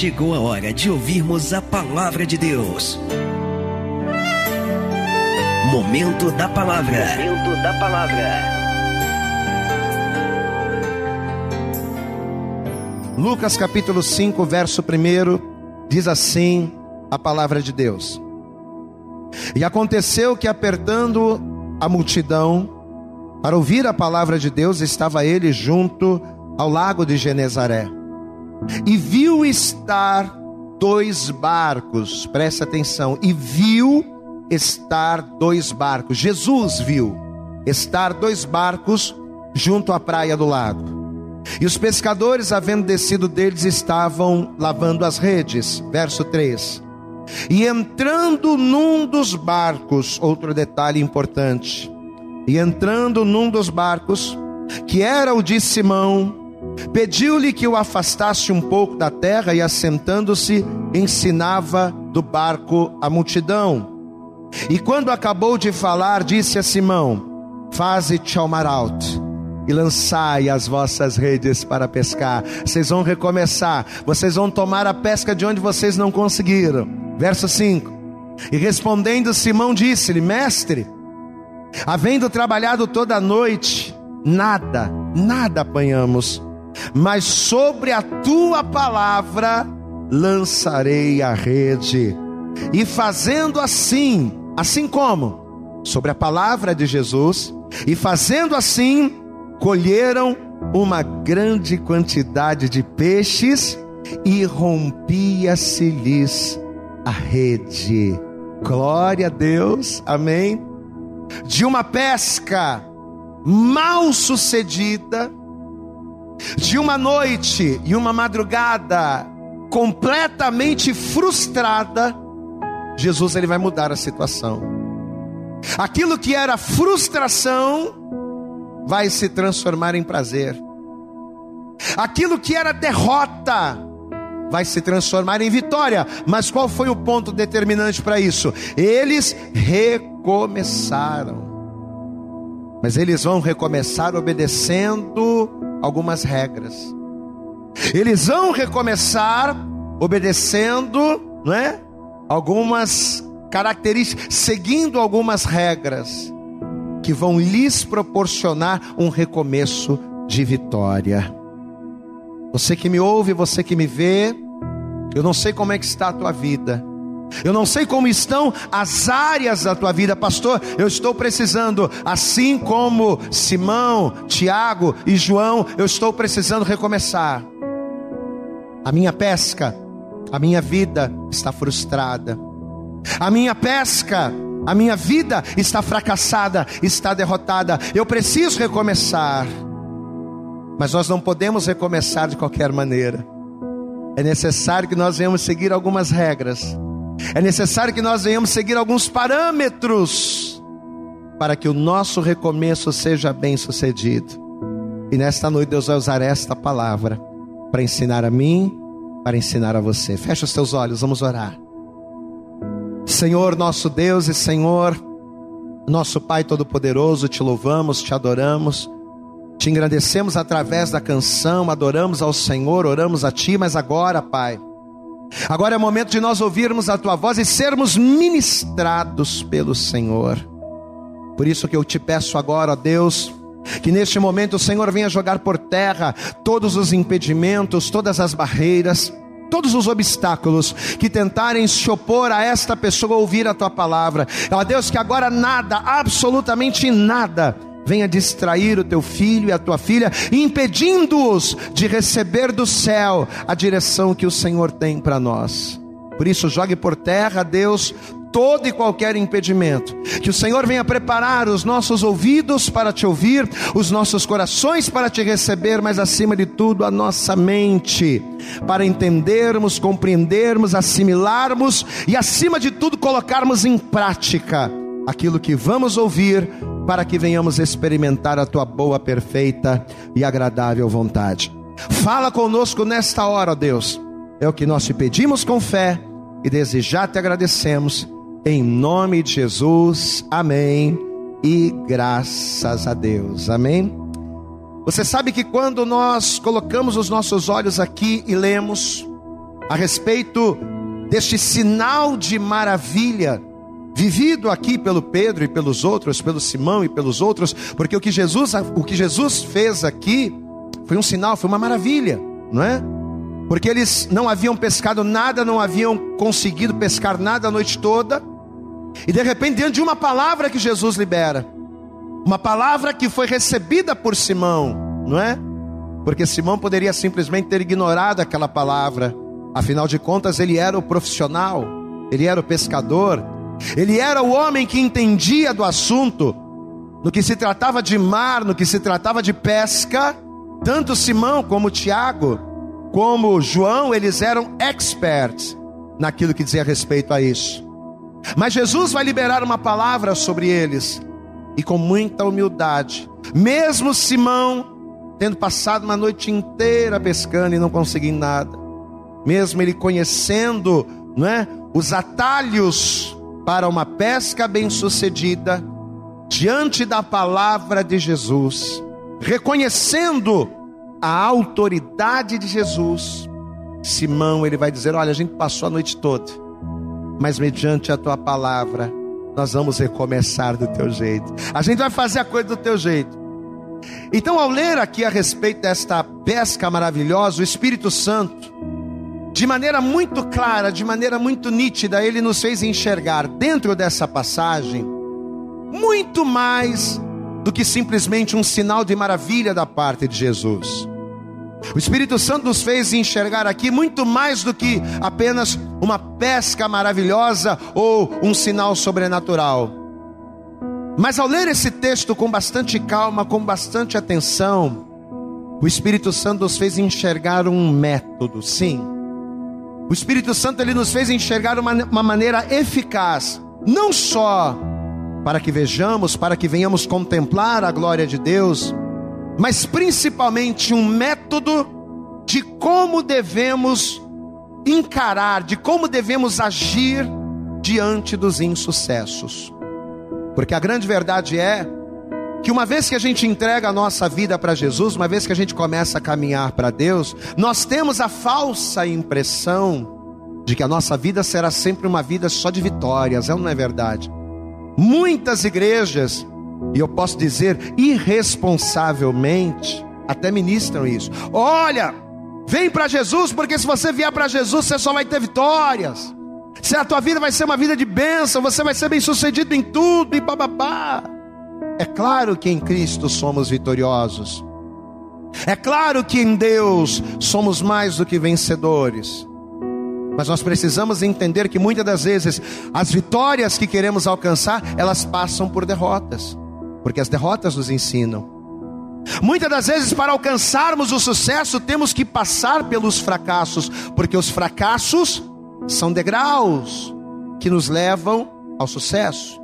chegou a hora de ouvirmos a palavra de Deus. Momento da palavra. Momento da palavra. Lucas capítulo 5, verso 1, diz assim a palavra de Deus. E aconteceu que apertando a multidão para ouvir a palavra de Deus, estava ele junto ao lago de Genezaré. E viu estar dois barcos, presta atenção, e viu estar dois barcos. Jesus viu estar dois barcos junto à praia do lago. E os pescadores, havendo descido deles, estavam lavando as redes. Verso 3. E entrando num dos barcos, outro detalhe importante, e entrando num dos barcos, que era o de Simão, pediu-lhe que o afastasse um pouco da terra e, assentando-se, ensinava do barco a multidão. E quando acabou de falar, disse a Simão: Faze-te ao mar alto e lançai as vossas redes para pescar. Vocês vão recomeçar, vocês vão tomar a pesca de onde vocês não conseguiram. Verso 5: E respondendo Simão, disse-lhe: Mestre, havendo trabalhado toda a noite, nada, nada apanhamos, mas sobre a tua palavra lançarei a rede. E fazendo assim, assim como? Sobre a palavra de Jesus, e fazendo assim, colheram uma grande quantidade de peixes e rompia-se-lhes a rede. Glória a Deus, amém. De uma pesca mal sucedida, de uma noite e uma madrugada completamente frustrada, Jesus ele vai mudar a situação. Aquilo que era frustração vai se transformar em prazer. Aquilo que era derrota vai se transformar em vitória. Mas qual foi o ponto determinante para isso? Eles recomeçaram. Mas eles vão recomeçar obedecendo algumas regras. Eles vão recomeçar obedecendo, não é? Algumas características, seguindo algumas regras que vão lhes proporcionar um recomeço de vitória. Você que me ouve, você que me vê, eu não sei como é que está a tua vida. Eu não sei como estão as áreas da tua vida, pastor. Eu estou precisando, assim como Simão, Tiago e João, eu estou precisando recomeçar. A minha pesca, a minha vida está frustrada. A minha pesca, a minha vida está fracassada, está derrotada. Eu preciso recomeçar. Mas nós não podemos recomeçar de qualquer maneira. É necessário que nós venhamos seguir algumas regras. É necessário que nós venhamos seguir alguns parâmetros para que o nosso recomeço seja bem sucedido. E nesta noite Deus vai usar esta palavra para ensinar a mim, para ensinar a você. Fecha os teus olhos, vamos orar. Senhor, nosso Deus e Senhor, nosso Pai Todo-Poderoso, te louvamos, te adoramos, te engrandecemos através da canção, adoramos ao Senhor, oramos a Ti, mas agora, Pai, agora é momento de nós ouvirmos a Tua voz e sermos ministrados pelo Senhor. Por isso que eu te peço agora, ó Deus, que neste momento o Senhor venha jogar por terra todos os impedimentos, todas as barreiras, todos os obstáculos que tentarem se opor a esta pessoa ouvir a tua palavra. Ó Deus, que agora nada, absolutamente nada, venha distrair o teu filho e a tua filha, impedindo-os de receber do céu a direção que o Senhor tem para nós. Por isso, jogue por terra, Deus, todo e qualquer impedimento. Que o Senhor venha preparar os nossos ouvidos para te ouvir, os nossos corações para te receber, mas acima de tudo a nossa mente, para entendermos, compreendermos, assimilarmos e acima de tudo colocarmos em prática aquilo que vamos ouvir, para que venhamos experimentar a tua boa, perfeita e agradável vontade. Fala conosco nesta hora, Deus. É o que nós te pedimos com fé e desde já te agradecemos em nome de Jesus, amém. E graças a Deus, amém. Você sabe que quando nós colocamos os nossos olhos aqui e lemos, a respeito deste sinal de maravilha vivido aqui pelo Pedro e pelos outros, pelo Simão e pelos outros, porque o que Jesus, o que Jesus fez aqui foi um sinal, foi uma maravilha, não é? Porque eles não haviam pescado nada, não haviam conseguido pescar nada a noite toda, e de repente, diante de uma palavra que Jesus libera, uma palavra que foi recebida por Simão, não é? Porque Simão poderia simplesmente ter ignorado aquela palavra, afinal de contas, ele era o profissional, ele era o pescador, ele era o homem que entendia do assunto, no que se tratava de mar, no que se tratava de pesca, tanto Simão como Tiago, como João, eles eram experts naquilo que dizia respeito a isso. Mas Jesus vai liberar uma palavra sobre eles, e com muita humildade, mesmo Simão, tendo passado uma noite inteira pescando e não conseguindo nada, mesmo ele conhecendo, não é, os atalhos para uma pesca bem-sucedida, diante da palavra de Jesus, reconhecendo a autoridade de Jesus, Simão ele vai dizer: Olha, a gente passou a noite toda, mas mediante a tua palavra, nós vamos recomeçar do teu jeito. A gente vai fazer a coisa do teu jeito. Então, ao ler aqui a respeito desta pesca maravilhosa, o Espírito Santo, de maneira muito clara, de maneira muito nítida, ele nos fez enxergar dentro dessa passagem muito mais do que simplesmente um sinal de maravilha da parte de Jesus. O Espírito Santo nos fez enxergar aqui muito mais do que apenas uma pesca maravilhosa ou um sinal sobrenatural. Mas ao ler esse texto com bastante calma, com bastante atenção, o Espírito Santo nos fez enxergar um método, sim. O Espírito Santo ele nos fez enxergar uma, uma maneira eficaz, não só para que vejamos, para que venhamos contemplar a glória de Deus, mas principalmente um método de como devemos encarar, de como devemos agir diante dos insucessos. Porque a grande verdade é que uma vez que a gente entrega a nossa vida para Jesus, uma vez que a gente começa a caminhar para Deus, nós temos a falsa impressão de que a nossa vida será sempre uma vida só de vitórias, é não é verdade? Muitas igrejas e eu posso dizer irresponsavelmente, até ministram isso. Olha, vem para Jesus, porque se você vier para Jesus, você só vai ter vitórias. Se a tua vida vai ser uma vida de bênção, você vai ser bem sucedido em tudo e bababá. É claro que em Cristo somos vitoriosos. É claro que em Deus somos mais do que vencedores. Mas nós precisamos entender que muitas das vezes as vitórias que queremos alcançar, elas passam por derrotas porque as derrotas nos ensinam. Muitas das vezes, para alcançarmos o sucesso, temos que passar pelos fracassos, porque os fracassos são degraus que nos levam ao sucesso.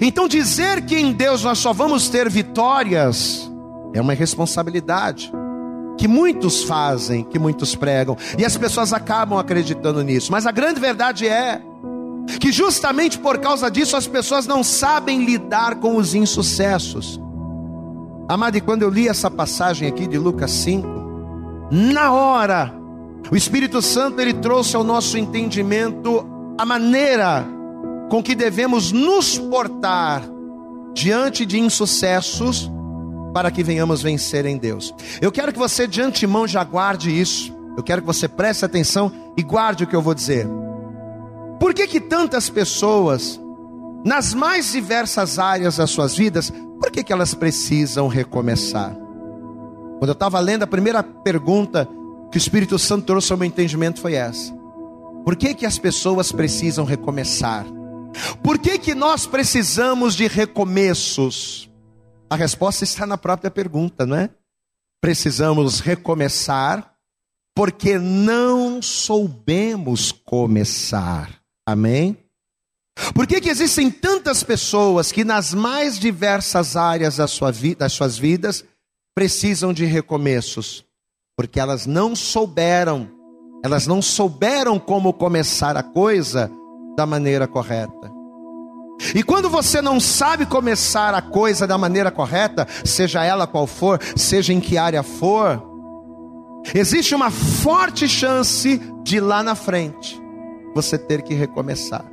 Então, dizer que em Deus nós só vamos ter vitórias é uma responsabilidade que muitos fazem, que muitos pregam, e as pessoas acabam acreditando nisso, mas a grande verdade é que justamente por causa disso as pessoas não sabem lidar com os insucessos. Amado, e quando eu li essa passagem aqui de Lucas 5, na hora, o Espírito Santo ele trouxe ao nosso entendimento a maneira com que devemos nos portar diante de insucessos para que venhamos vencer em Deus. Eu quero que você de antemão já guarde isso. Eu quero que você preste atenção e guarde o que eu vou dizer. Por que que tantas pessoas, nas mais diversas áreas das suas vidas, por que que elas precisam recomeçar? Quando eu estava lendo, a primeira pergunta que o Espírito Santo trouxe ao meu entendimento foi essa: Por que que as pessoas precisam recomeçar? Por que que nós precisamos de recomeços? A resposta está na própria pergunta, não é? Precisamos recomeçar porque não soubemos começar. Amém? Por que, que existem tantas pessoas que nas mais diversas áreas da sua das suas vidas precisam de recomeços? Porque elas não souberam, elas não souberam como começar a coisa da maneira correta. E quando você não sabe começar a coisa da maneira correta, seja ela qual for, seja em que área for, existe uma forte chance de lá na frente você ter que recomeçar.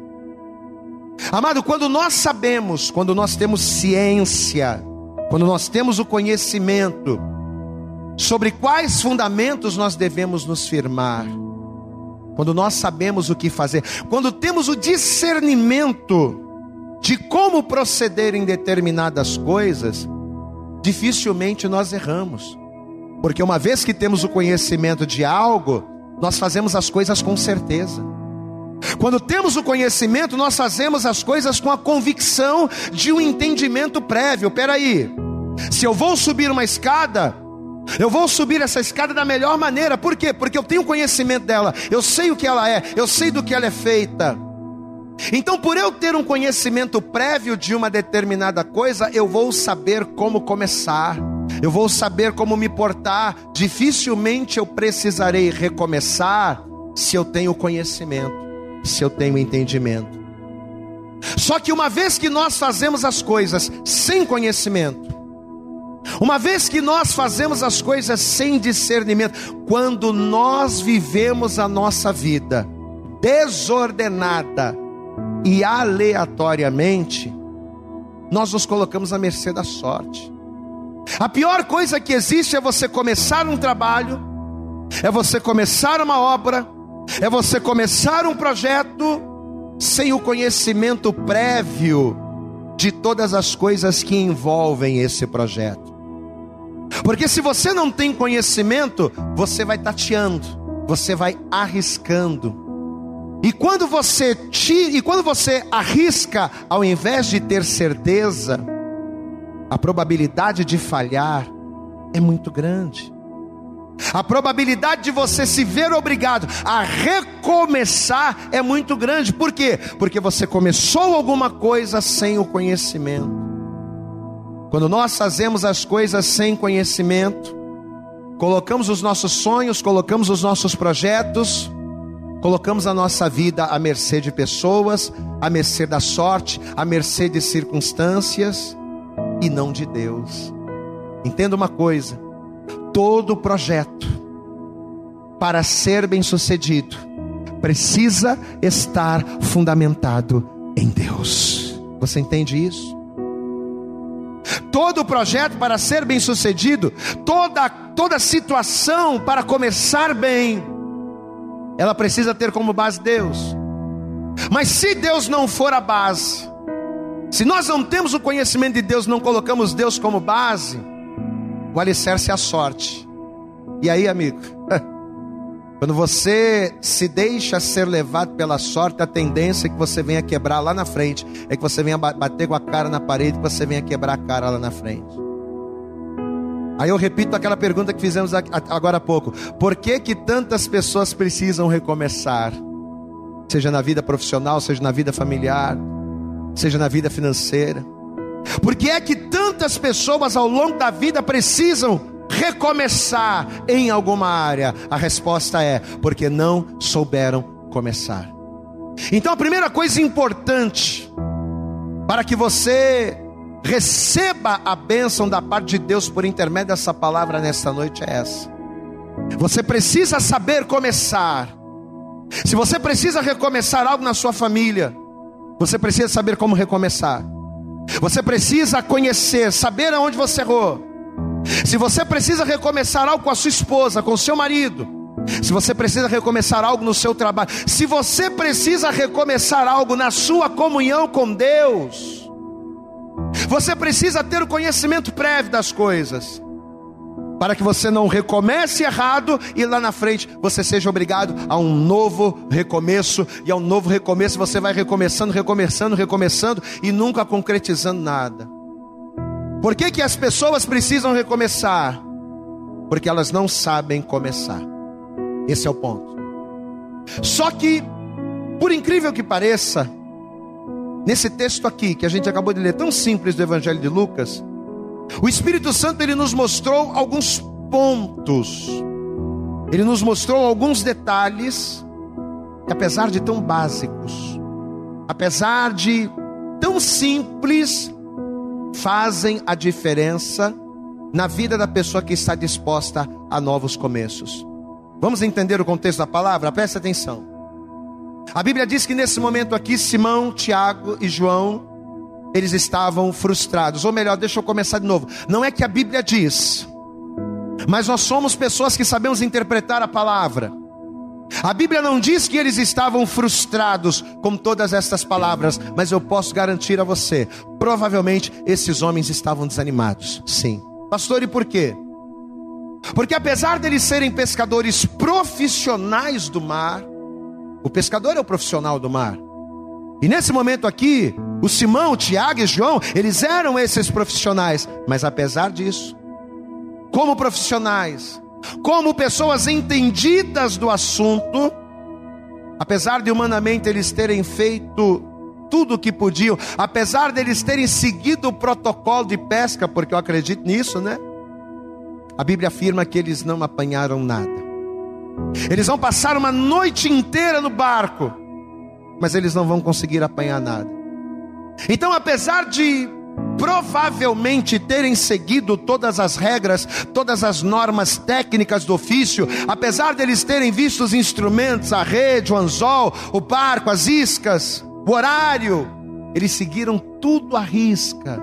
Amado, quando nós sabemos, quando nós temos ciência, quando nós temos o conhecimento sobre quais fundamentos nós devemos nos firmar, quando nós sabemos o que fazer, quando temos o discernimento de como proceder em determinadas coisas, dificilmente nós erramos. Porque uma vez que temos o conhecimento de algo, nós fazemos as coisas com certeza. Quando temos o conhecimento, nós fazemos as coisas com a convicção de um entendimento prévio. Peraí, se eu vou subir uma escada, eu vou subir essa escada da melhor maneira. Por quê? Porque eu tenho conhecimento dela, eu sei o que ela é, eu sei do que ela é feita. Então, por eu ter um conhecimento prévio de uma determinada coisa, eu vou saber como começar, eu vou saber como me portar. Dificilmente eu precisarei recomeçar se eu tenho conhecimento, se eu tenho entendimento. Só que uma vez que nós fazemos as coisas sem conhecimento, uma vez que nós fazemos as coisas sem discernimento, quando nós vivemos a nossa vida desordenada e aleatoriamente, nós nos colocamos à mercê da sorte. A pior coisa que existe é você começar um trabalho, é você começar uma obra, é você começar um projeto sem o conhecimento prévio de todas as coisas que envolvem esse projeto. Porque se você não tem conhecimento, você vai tateando, você vai arriscando. E quando você tira, e quando você arrisca ao invés de ter certeza, a probabilidade de falhar é muito grande. A probabilidade de você se ver obrigado a recomeçar é muito grande. Por quê? Porque você começou alguma coisa sem o conhecimento. Quando nós fazemos as coisas sem conhecimento, colocamos os nossos sonhos, colocamos os nossos projetos, colocamos a nossa vida à mercê de pessoas, à mercê da sorte, à mercê de circunstâncias e não de Deus. Entenda uma coisa: todo projeto, para ser bem sucedido, precisa estar fundamentado em Deus. Você entende isso? Todo projeto para ser bem sucedido, toda, toda situação para começar bem, ela precisa ter como base Deus. Mas se Deus não for a base, se nós não temos o conhecimento de Deus, não colocamos Deus como base, o alicerce é a sorte. E aí, amigo, quando você se deixa ser levado pela sorte, a tendência é que você venha quebrar lá na frente, é que você venha bater com a cara na parede, que você venha quebrar a cara lá na frente. Aí eu repito aquela pergunta que fizemos agora há pouco: por que que tantas pessoas precisam recomeçar? Seja na vida profissional, seja na vida familiar, seja na vida financeira. Por que é que tantas pessoas ao longo da vida precisam recomeçar em alguma área? A resposta é: porque não souberam começar. Então a primeira coisa importante para que você receba a bênção da parte de Deus por intermédio dessa palavra nesta noite é essa. Você precisa saber começar. Se você precisa recomeçar algo na sua família, você precisa saber como recomeçar. Você precisa conhecer, saber aonde você errou. Se você precisa recomeçar algo com a sua esposa, com o seu marido, se você precisa recomeçar algo no seu trabalho, se você precisa recomeçar algo na sua comunhão com Deus, você precisa ter o conhecimento prévio das coisas para que você não recomece errado e lá na frente você seja obrigado a um novo recomeço, e ao novo recomeço você vai recomeçando, recomeçando, recomeçando e nunca concretizando nada. Por que, que as pessoas precisam recomeçar? Porque elas não sabem começar. Esse é o ponto. Só que, por incrível que pareça, nesse texto aqui que a gente acabou de ler, tão simples do Evangelho de Lucas, o Espírito Santo ele nos mostrou alguns pontos. Ele nos mostrou alguns detalhes que apesar de tão básicos, apesar de tão simples, fazem a diferença na vida da pessoa que está disposta a novos começos. Vamos entender o contexto da palavra? Preste atenção. A Bíblia diz que nesse momento aqui, Simão, Tiago e João, eles estavam frustrados. Ou melhor, deixa eu começar de novo. Não é que a Bíblia diz, mas nós somos pessoas que sabemos interpretar a palavra. A Bíblia não diz que eles estavam frustrados com todas estas palavras, mas eu posso garantir a você, provavelmente esses homens estavam desanimados. Sim. Pastor, e por quê? Porque apesar deles serem pescadores profissionais do mar, o pescador é o profissional do mar. E nesse momento aqui, o Simão, o Tiago e João, eles eram esses profissionais, mas apesar disso, como profissionais, como pessoas entendidas do assunto, apesar de humanamente eles terem feito tudo o que podiam, apesar deles terem seguido o protocolo de pesca, porque eu acredito nisso, né? A Bíblia afirma que eles não apanharam nada. Eles vão passar uma noite inteira no barco, mas eles não vão conseguir apanhar nada. Então, apesar de provavelmente terem seguido todas as regras, todas as normas técnicas do ofício, apesar deles terem visto os instrumentos, a rede, o anzol, o barco, as iscas, o horário, eles seguiram tudo à risca.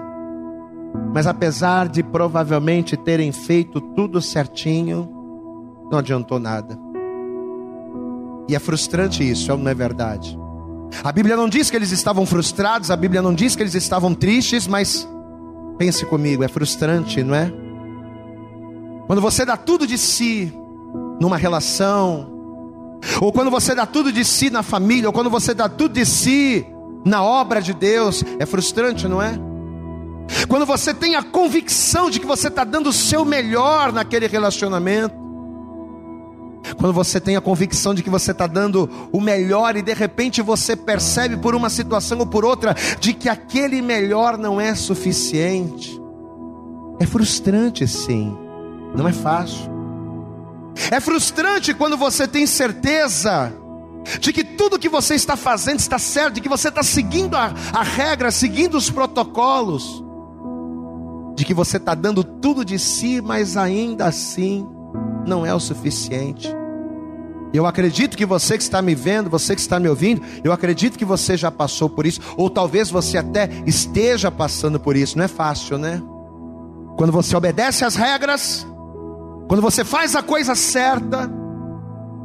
Mas apesar de provavelmente terem feito tudo certinho, não adiantou nada. E é frustrante isso, não é verdade? A Bíblia não diz que eles estavam frustrados, a Bíblia não diz que eles estavam tristes, mas pense comigo, é frustrante, não é? Quando você dá tudo de si numa relação, ou quando você dá tudo de si na família, ou quando você dá tudo de si na obra de Deus, é frustrante, não é? Quando você tem a convicção de que você está dando o seu melhor naquele relacionamento, quando você tem a convicção de que você está dando o melhor e de repente você percebe por uma situação ou por outra de que aquele melhor não é suficiente, é frustrante sim, não é fácil. É frustrante quando você tem certeza de que tudo que você está fazendo está certo, de que você está seguindo a, a regra, seguindo os protocolos de que você está dando tudo de si, mas ainda assim não é o suficiente. Eu acredito que você que está me vendo, você que está me ouvindo, eu acredito que você já passou por isso, ou talvez você até esteja passando por isso. Não é fácil, né? Quando você obedece às regras, quando você faz a coisa certa,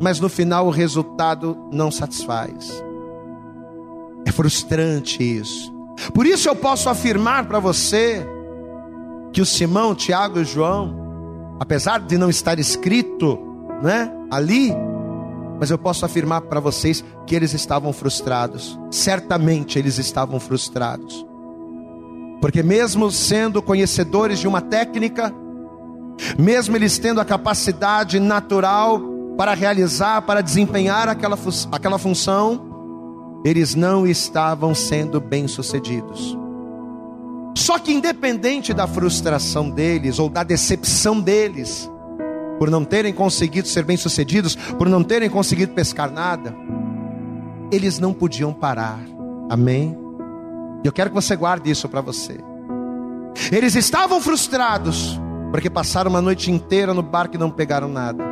mas no final o resultado não satisfaz. É frustrante isso. Por isso eu posso afirmar para você que o Simão, Tiago e João, apesar de não estar escrito, né, ali, mas eu posso afirmar para vocês que eles estavam frustrados. Certamente eles estavam frustrados. Porque mesmo sendo conhecedores de uma técnica, mesmo eles tendo a capacidade natural para realizar, para desempenhar aquela, aquela função, eles não estavam sendo bem-sucedidos. Só que, independente da frustração deles ou da decepção deles, por não terem conseguido ser bem-sucedidos, por não terem conseguido pescar nada, eles não podiam parar. Amém? Eu quero que você guarde isso para você. Eles estavam frustrados porque passaram uma noite inteira no barco e não pegaram nada.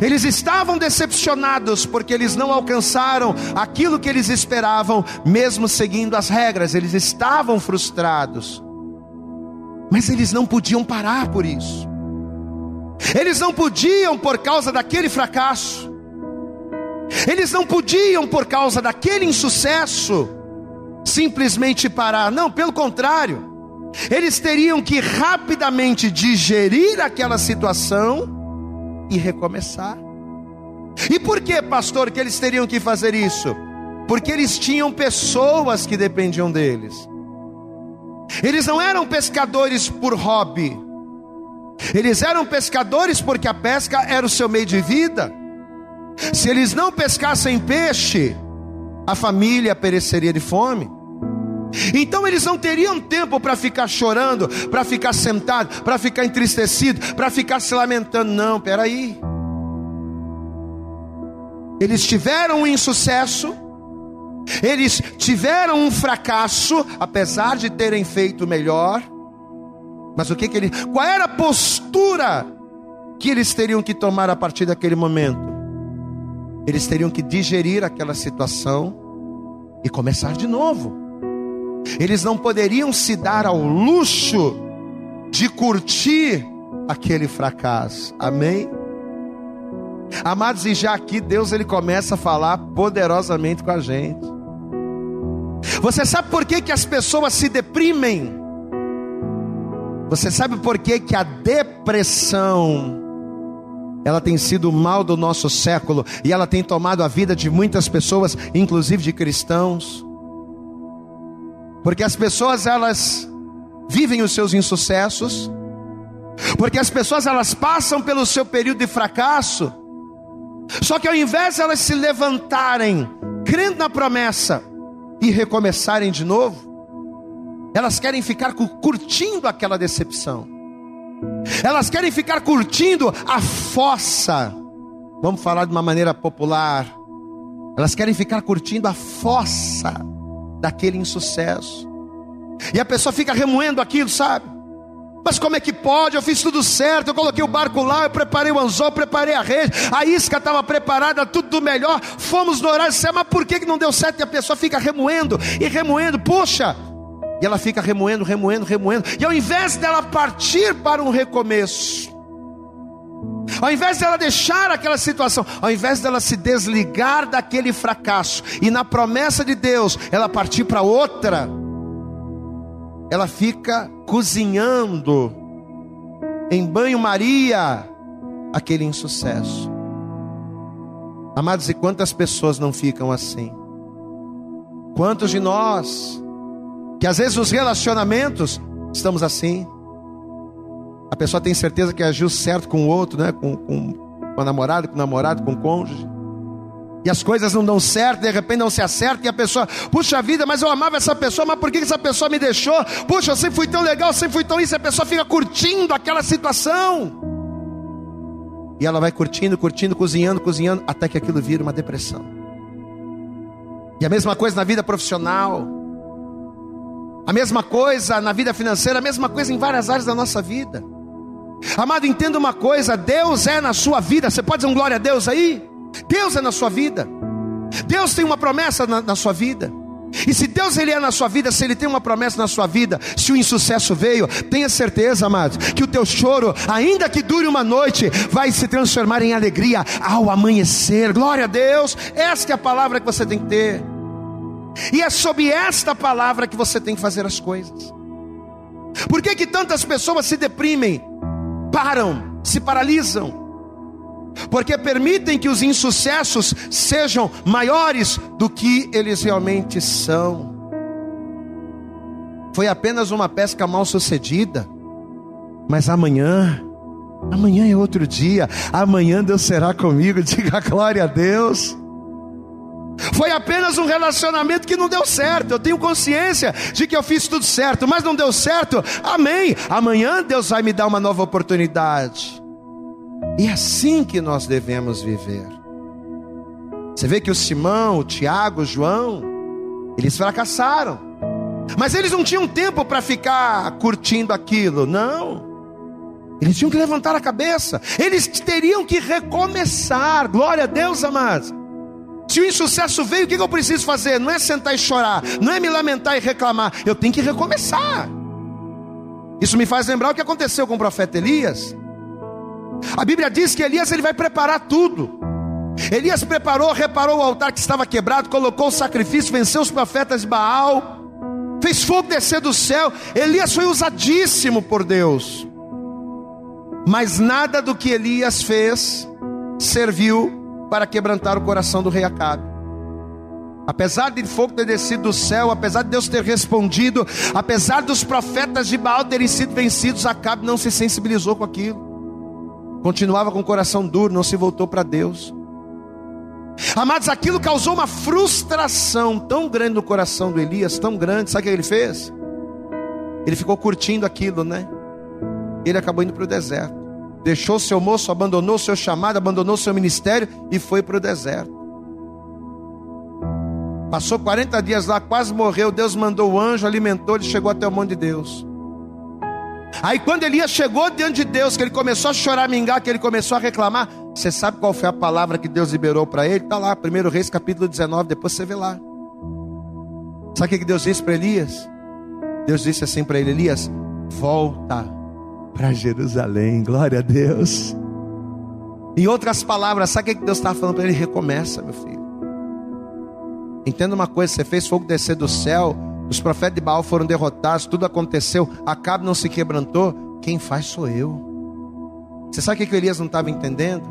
Eles estavam decepcionados porque eles não alcançaram aquilo que eles esperavam, mesmo seguindo as regras. Eles estavam frustrados, mas eles não podiam parar por isso. Eles não podiam por causa daquele fracasso. Eles não podiam por causa daquele insucesso simplesmente parar. Não, pelo contrário. Eles teriam que rapidamente digerir aquela situação e recomeçar. E por que, pastor, que eles teriam que fazer isso? Porque eles tinham pessoas que dependiam deles. Eles não eram pescadores por hobby. Eles eram pescadores porque a pesca era o seu meio de vida. Se eles não pescassem peixe, a família pereceria de fome. Então eles não teriam tempo para ficar chorando, para ficar sentado, para ficar entristecido, para ficar se lamentando. Não, peraí. Eles tiveram um insucesso, eles tiveram um fracasso, apesar de terem feito melhor. Mas o que que ele, qual era a postura que eles teriam que tomar a partir daquele momento? Eles teriam que digerir aquela situação e começar de novo. Eles não poderiam se dar ao luxo de curtir aquele fracasso. Amém? Amados, e já aqui Deus ele começa a falar poderosamente com a gente. Você sabe por que, que as pessoas se deprimem? Você sabe por que, que a depressão ela tem sido o mal do nosso século e ela tem tomado a vida de muitas pessoas, inclusive de cristãos? Porque as pessoas elas vivem os seus insucessos, porque as pessoas elas passam pelo seu período de fracasso, só que ao invés de elas se levantarem, crendo na promessa e recomeçarem de novo, elas querem ficar curtindo aquela decepção. Elas querem ficar curtindo a fossa. Vamos falar de uma maneira popular. Elas querem ficar curtindo a fossa daquele insucesso. E a pessoa fica remoendo aquilo, sabe? Mas como é que pode? Eu fiz tudo certo, eu coloquei o barco lá, eu preparei o anzol, preparei a rede, a isca estava preparada, tudo do melhor. Fomos no horário mas por que, que não deu certo? E a pessoa fica remoendo e remoendo, poxa, e ela fica remoendo, remoendo, remoendo. E ao invés dela partir para um recomeço, ao invés dela deixar aquela situação, ao invés dela se desligar daquele fracasso e na promessa de Deus ela partir para outra, ela fica cozinhando em banho-maria aquele insucesso. Amados, e quantas pessoas não ficam assim? Quantos de nós que às vezes os relacionamentos estamos assim. A pessoa tem certeza que agiu certo com o outro, né? com, com, com a namorada, com o namorado, com o cônjuge. E as coisas não dão certo, de repente não se acertam, e a pessoa, puxa vida, mas eu amava essa pessoa, mas por que essa pessoa me deixou? Puxa, eu sempre fui tão legal, sempre fui tão isso, e a pessoa fica curtindo aquela situação. E ela vai curtindo, curtindo, cozinhando, cozinhando, até que aquilo vira uma depressão. E a mesma coisa na vida profissional. A mesma coisa na vida financeira, a mesma coisa em várias áreas da nossa vida. Amado, entenda uma coisa: Deus é na sua vida. Você pode dizer um glória a Deus aí? Deus é na sua vida. Deus tem uma promessa na, na sua vida. E se Deus ele é na sua vida, se ele tem uma promessa na sua vida, se o insucesso veio, tenha certeza, amado, que o teu choro, ainda que dure uma noite, vai se transformar em alegria ao amanhecer. Glória a Deus. Esta é a palavra que você tem que ter. E é sob esta palavra que você tem que fazer as coisas. Por que, que tantas pessoas se deprimem, param, se paralisam? Porque permitem que os insucessos sejam maiores do que eles realmente são. Foi apenas uma pesca mal sucedida, mas amanhã, amanhã é outro dia, amanhã Deus será comigo, diga glória a Deus. Foi apenas um relacionamento que não deu certo. Eu tenho consciência de que eu fiz tudo certo, mas não deu certo. Amém. Amanhã Deus vai me dar uma nova oportunidade. E é assim que nós devemos viver. Você vê que o Simão, o Tiago, o João, eles fracassaram. Mas eles não tinham tempo para ficar curtindo aquilo, não. Eles tinham que levantar a cabeça. Eles teriam que recomeçar. Glória a Deus, amados. Se o insucesso veio, o que eu preciso fazer? Não é sentar e chorar, não é me lamentar e reclamar, eu tenho que recomeçar. Isso me faz lembrar o que aconteceu com o profeta Elias. A Bíblia diz que Elias ele vai preparar tudo. Elias preparou, reparou o altar que estava quebrado, colocou o sacrifício, venceu os profetas de Baal, fez fogo descer do céu. Elias foi usadíssimo por Deus. Mas nada do que Elias fez serviu para quebrantar o coração do rei Acabe. Apesar de fogo ter descido do céu, apesar de Deus ter respondido, apesar dos profetas de Baal terem sido vencidos, Acabe não se sensibilizou com aquilo. Continuava com o coração duro, não se voltou para Deus. Amados, aquilo causou uma frustração tão grande no coração do Elias, tão grande, sabe o que ele fez? Ele ficou curtindo aquilo, né? Ele acabou indo para o deserto deixou seu moço, abandonou seu chamado, abandonou seu ministério e foi para o deserto. Passou 40 dias lá, quase morreu. Deus mandou o anjo, alimentou, ele chegou até o monte de Deus. Aí quando Elias chegou diante de Deus, que ele começou a chorar, mingar, que ele começou a reclamar, você sabe qual foi a palavra que Deus liberou para ele? Está lá, 1 Reis capítulo 19, depois você vê lá. Sabe o que Deus disse para Elias? Deus disse assim para ele: Elias, volta para Jerusalém, glória a Deus. Em outras palavras, sabe o que Deus estava falando para ele? Recomeça, meu filho. Entenda uma coisa: você fez fogo descer do céu, os profetas de Baal foram derrotados, tudo aconteceu, Acabe não se quebrantou. Quem faz sou eu. Você sabe o que Elias não estava entendendo?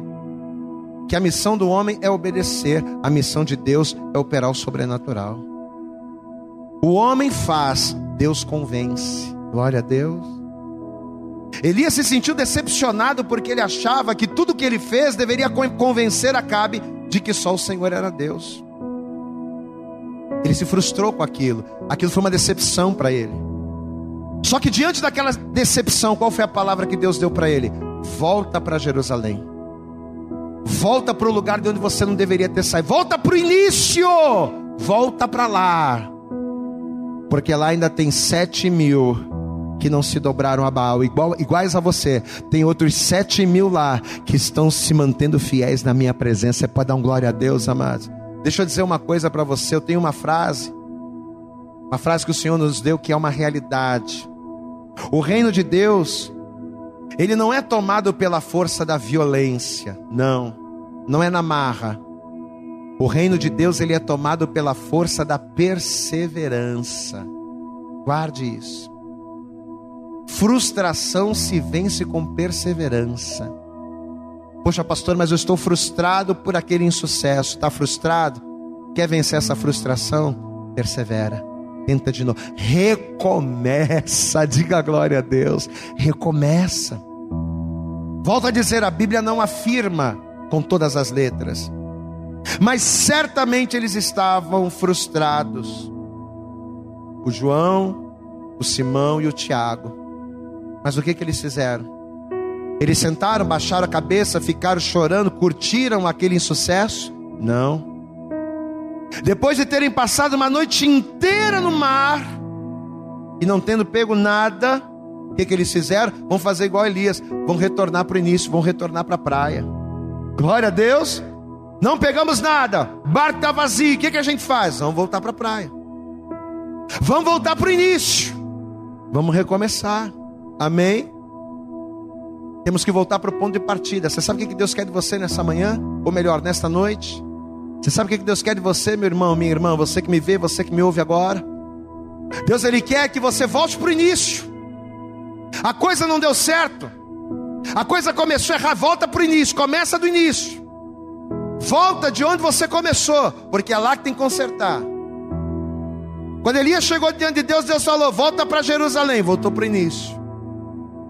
Que a missão do homem é obedecer, a missão de Deus é operar o sobrenatural. O homem faz, Deus convence. Glória a Deus. Elias se sentiu decepcionado porque ele achava que tudo que ele fez deveria convencer Acabe de que só o Senhor era Deus. Ele se frustrou com aquilo. Aquilo foi uma decepção para ele. Só que diante daquela decepção, qual foi a palavra que Deus deu para ele? Volta para Jerusalém. Volta para o lugar de onde você não deveria ter saído. Volta para o início. Volta para lá porque lá ainda tem sete mil que não se dobraram a Baal, igual, iguais a você. Tem outros sete mil lá que estão se mantendo fiéis na minha presença. Você pode dar um glória a Deus, amados. Deixa eu dizer uma coisa para você. Eu tenho uma frase, uma frase que o Senhor nos deu que é uma realidade. O reino de Deus, ele não é tomado pela força da violência, não, não é na marra. O reino de Deus ele é tomado pela força da perseverança. Guarde isso. Frustração se vence com perseverança. Poxa, pastor, mas eu estou frustrado por aquele insucesso. Está frustrado? Quer vencer essa frustração? Persevera. Tenta de novo. Recomeça. Diga glória a Deus. Recomeça. Volto a dizer: a Bíblia não afirma com todas as letras mas certamente eles estavam frustrados. O João, o Simão e o Tiago. Mas o que, que eles fizeram? Eles sentaram, baixaram a cabeça, ficaram chorando, curtiram aquele insucesso? Não. Depois de terem passado uma noite inteira no mar e não tendo pego nada, o que, que eles fizeram? Vão fazer igual Elias, vão retornar para o início, vão retornar para a praia. Glória a Deus. Não pegamos nada, barco está vazio. O que, que a gente faz? Vamos voltar para a praia. Vamos voltar para o início. Vamos recomeçar. Amém? Temos que voltar para o ponto de partida. Você sabe o que Deus quer de você nessa manhã? Ou melhor, nesta noite? Você sabe o que Deus quer de você, meu irmão, minha irmã? Você que me vê, você que me ouve agora. Deus, Ele quer que você volte para o início. A coisa não deu certo. A coisa começou a errar. Volta para o início. Começa do início. Volta de onde você começou, porque é lá que tem que consertar. Quando Elias chegou diante de Deus, Deus falou: Volta para Jerusalém. Voltou para o início.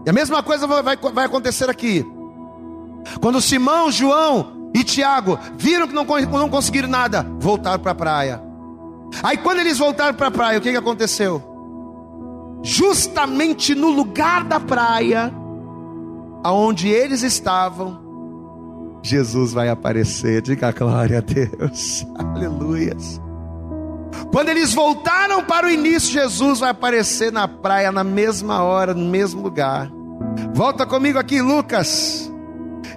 E a mesma coisa vai, vai acontecer aqui. Quando Simão, João e Tiago viram que não, não conseguiram nada, voltaram para a praia. Aí quando eles voltaram para a praia, o que, que aconteceu? Justamente no lugar da praia, aonde eles estavam, Jesus vai aparecer. Diga glória a Deus. Aleluia. Quando eles voltaram para o início, Jesus vai aparecer na praia na mesma hora, no mesmo lugar. Volta comigo aqui, Lucas.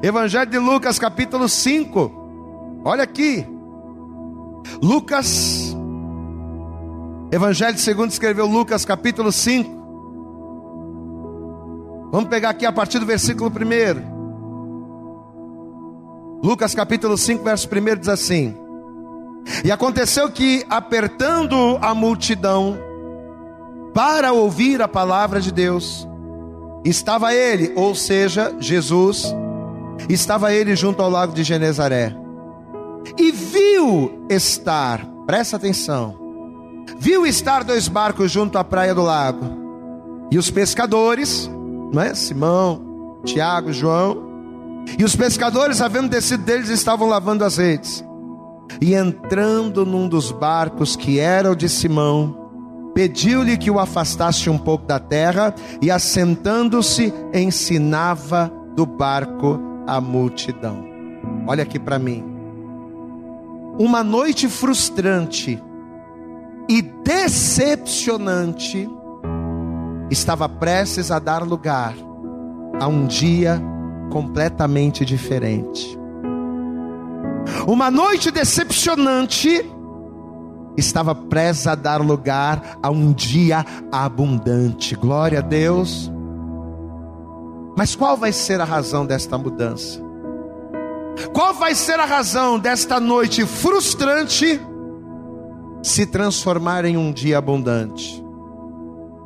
Evangelho de Lucas, capítulo 5. Olha aqui. Lucas. Evangelho segundo escreveu Lucas, capítulo 5. Vamos pegar aqui a partir do versículo 1. Lucas capítulo 5, verso 1 diz assim: E aconteceu que, apertando a multidão para ouvir a palavra de Deus, estava ele, ou seja, Jesus, estava ele junto ao lago de Genezaré, e viu estar, presta atenção, viu estar dois barcos junto à praia do lago, e os pescadores, não é? Simão, Tiago, João, e os pescadores, havendo descido deles, estavam lavando as redes. E entrando num dos barcos que era o de Simão, pediu-lhe que o afastasse um pouco da terra, e assentando-se, ensinava do barco a multidão. Olha aqui para mim. Uma noite frustrante e decepcionante estava prestes a dar lugar a um dia completamente diferente. Uma noite decepcionante estava prestes a dar lugar a um dia abundante. Glória a Deus. Mas qual vai ser a razão desta mudança? Qual vai ser a razão desta noite frustrante se transformar em um dia abundante?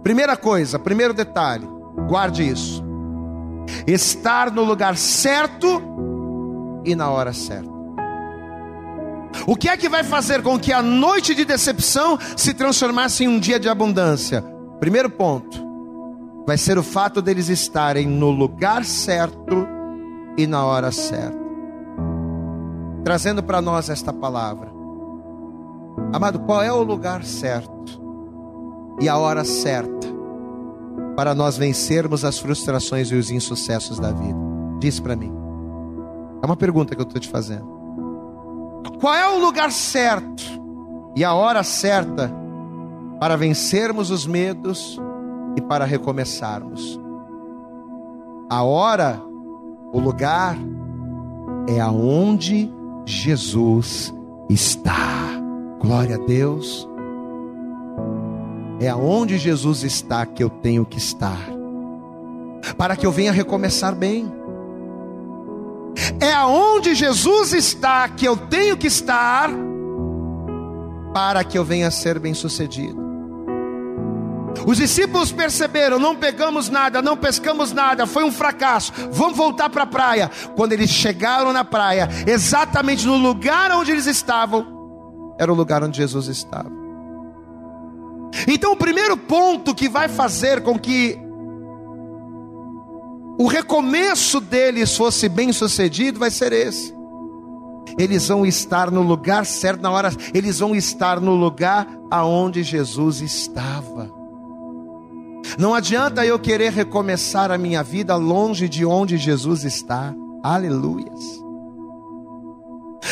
Primeira coisa, primeiro detalhe, guarde isso. Estar no lugar certo e na hora certa. O que é que vai fazer com que a noite de decepção se transformasse em um dia de abundância? Primeiro ponto, vai ser o fato deles estarem no lugar certo e na hora certa. Trazendo para nós esta palavra. Amado, qual é o lugar certo e a hora certa para nós vencermos as frustrações e os insucessos da vida? Diz para mim. É uma pergunta que eu estou te fazendo. Qual é o lugar certo e a hora certa para vencermos os medos e para recomeçarmos? A hora, o lugar é aonde Jesus está. Glória a Deus. É aonde Jesus está que eu tenho que estar. Para que eu venha recomeçar bem. É aonde Jesus está que eu tenho que estar para que eu venha a ser bem-sucedido. Os discípulos perceberam: não pegamos nada, não pescamos nada, foi um fracasso. Vamos voltar para a praia. Quando eles chegaram na praia, exatamente no lugar onde eles estavam, era o lugar onde Jesus estava. Então, o primeiro ponto que vai fazer com que o recomeço deles fosse bem sucedido, vai ser esse. Eles vão estar no lugar certo, na hora, eles vão estar no lugar aonde Jesus estava. Não adianta eu querer recomeçar a minha vida longe de onde Jesus está. Aleluias.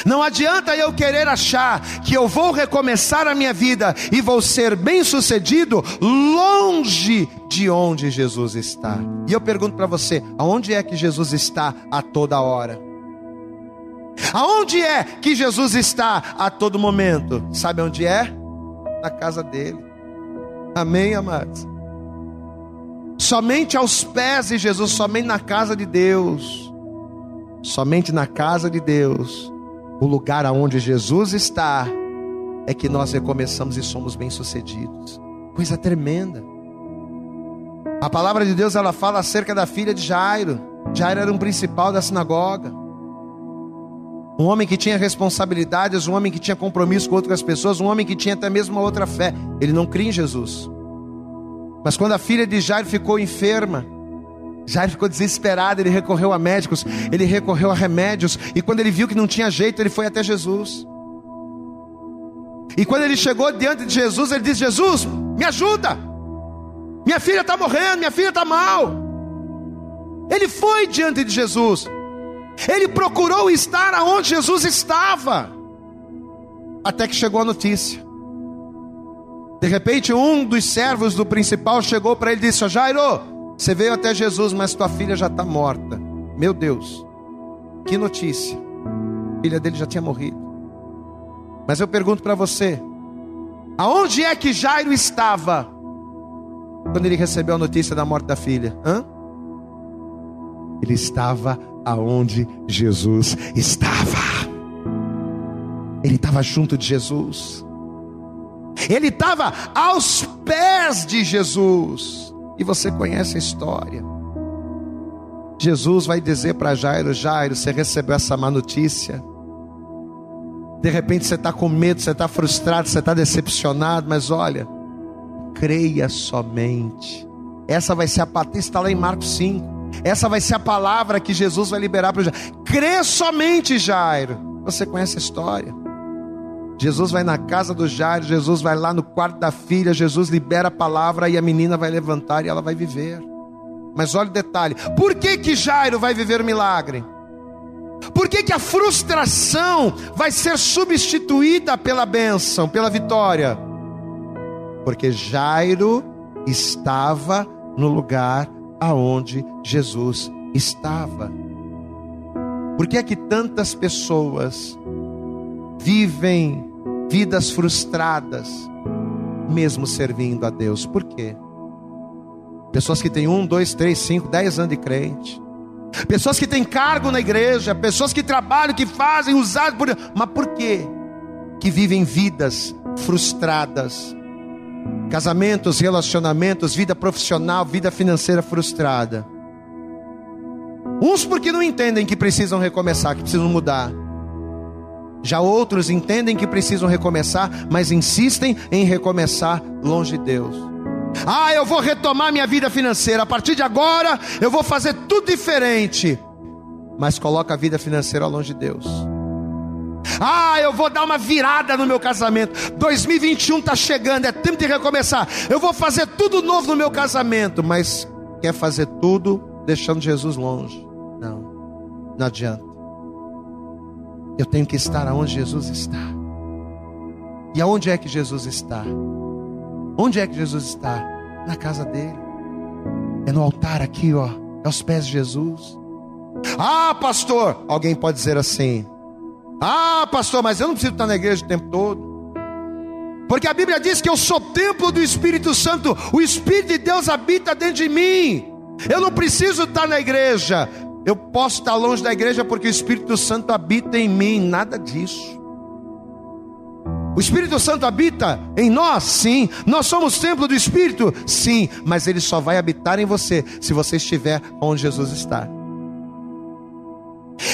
Não adianta eu querer achar que eu vou recomeçar a minha vida e vou ser bem-sucedido longe de onde Jesus está. E eu pergunto para você, aonde é que Jesus está a toda hora? Aonde é que Jesus está a todo momento? Sabe onde é? Na casa dele. Amém, amados? Somente aos pés de Jesus, somente na casa de Deus. Somente na casa de Deus o lugar aonde Jesus está, é que nós recomeçamos e somos bem-sucedidos. Coisa tremenda. A palavra de Deus ela fala acerca da filha de Jairo. Jairo era um principal da sinagoga. Um homem que tinha responsabilidades, um homem que tinha compromisso com outras pessoas, um homem que tinha até mesmo uma outra fé. Ele não cria em Jesus. Mas quando a filha de Jairo ficou enferma, Jairo ficou desesperado, ele recorreu a médicos, ele recorreu a remédios, e quando ele viu que não tinha jeito, ele foi até Jesus. E quando ele chegou diante de Jesus, ele disse: Jesus, me ajuda, minha filha está morrendo, minha filha está mal. Ele foi diante de Jesus, ele procurou estar aonde Jesus estava, até que chegou a notícia. De repente, um dos servos do principal chegou para ele e disse: Jairo, você veio até Jesus, mas tua filha já está morta. Meu Deus, que notícia. A filha dele já tinha morrido. Mas eu pergunto para você: aonde é que Jairo estava quando ele recebeu a notícia da morte da filha? Hã? Ele estava aonde Jesus estava. Ele estava junto de Jesus. Ele estava aos pés de Jesus. E você conhece a história. Jesus vai dizer para Jairo: Jairo, você recebeu essa má notícia. De repente você está com medo, você está frustrado, você está decepcionado, mas olha, creia somente. Essa vai ser a palavra, está lá em Marcos 5. Essa vai ser a palavra que Jesus vai liberar para Jairo. Crê somente, Jairo. Você conhece a história. Jesus vai na casa do Jairo, Jesus vai lá no quarto da filha, Jesus libera a palavra e a menina vai levantar e ela vai viver. Mas olha o detalhe: por que, que Jairo vai viver o milagre? Por que, que a frustração vai ser substituída pela bênção, pela vitória? Porque Jairo estava no lugar aonde Jesus estava. Por que é que tantas pessoas vivem vidas frustradas, mesmo servindo a Deus? Por quê? Pessoas que têm um, dois, três, cinco, dez anos de crente. Pessoas que têm cargo na igreja, pessoas que trabalham, que fazem, usados por Mas por quê? Que vivem vidas frustradas. Casamentos, relacionamentos, vida profissional, vida financeira frustrada. Uns porque não entendem que precisam recomeçar, que precisam mudar. Já outros entendem que precisam recomeçar, mas insistem em recomeçar longe de Deus. Ah, eu vou retomar minha vida financeira. A partir de agora, eu vou fazer tudo diferente. Mas coloca a vida financeira longe de Deus. Ah, eu vou dar uma virada no meu casamento. 2021 está chegando, é tempo de recomeçar. Eu vou fazer tudo novo no meu casamento, mas quer fazer tudo deixando Jesus longe. Não, não adianta. Eu tenho que estar aonde Jesus está. E aonde é que Jesus está? Onde é que Jesus está? Na casa dele. É no altar aqui, ó, aos pés de Jesus. Ah, pastor, alguém pode dizer assim: Ah, pastor, mas eu não preciso estar na igreja o tempo todo. Porque a Bíblia diz que eu sou templo do Espírito Santo, o Espírito de Deus habita dentro de mim. Eu não preciso estar na igreja, eu posso estar longe da igreja porque o Espírito Santo habita em mim, nada disso. O Espírito Santo habita em nós? Sim. Nós somos templo do Espírito? Sim. Mas ele só vai habitar em você se você estiver onde Jesus está.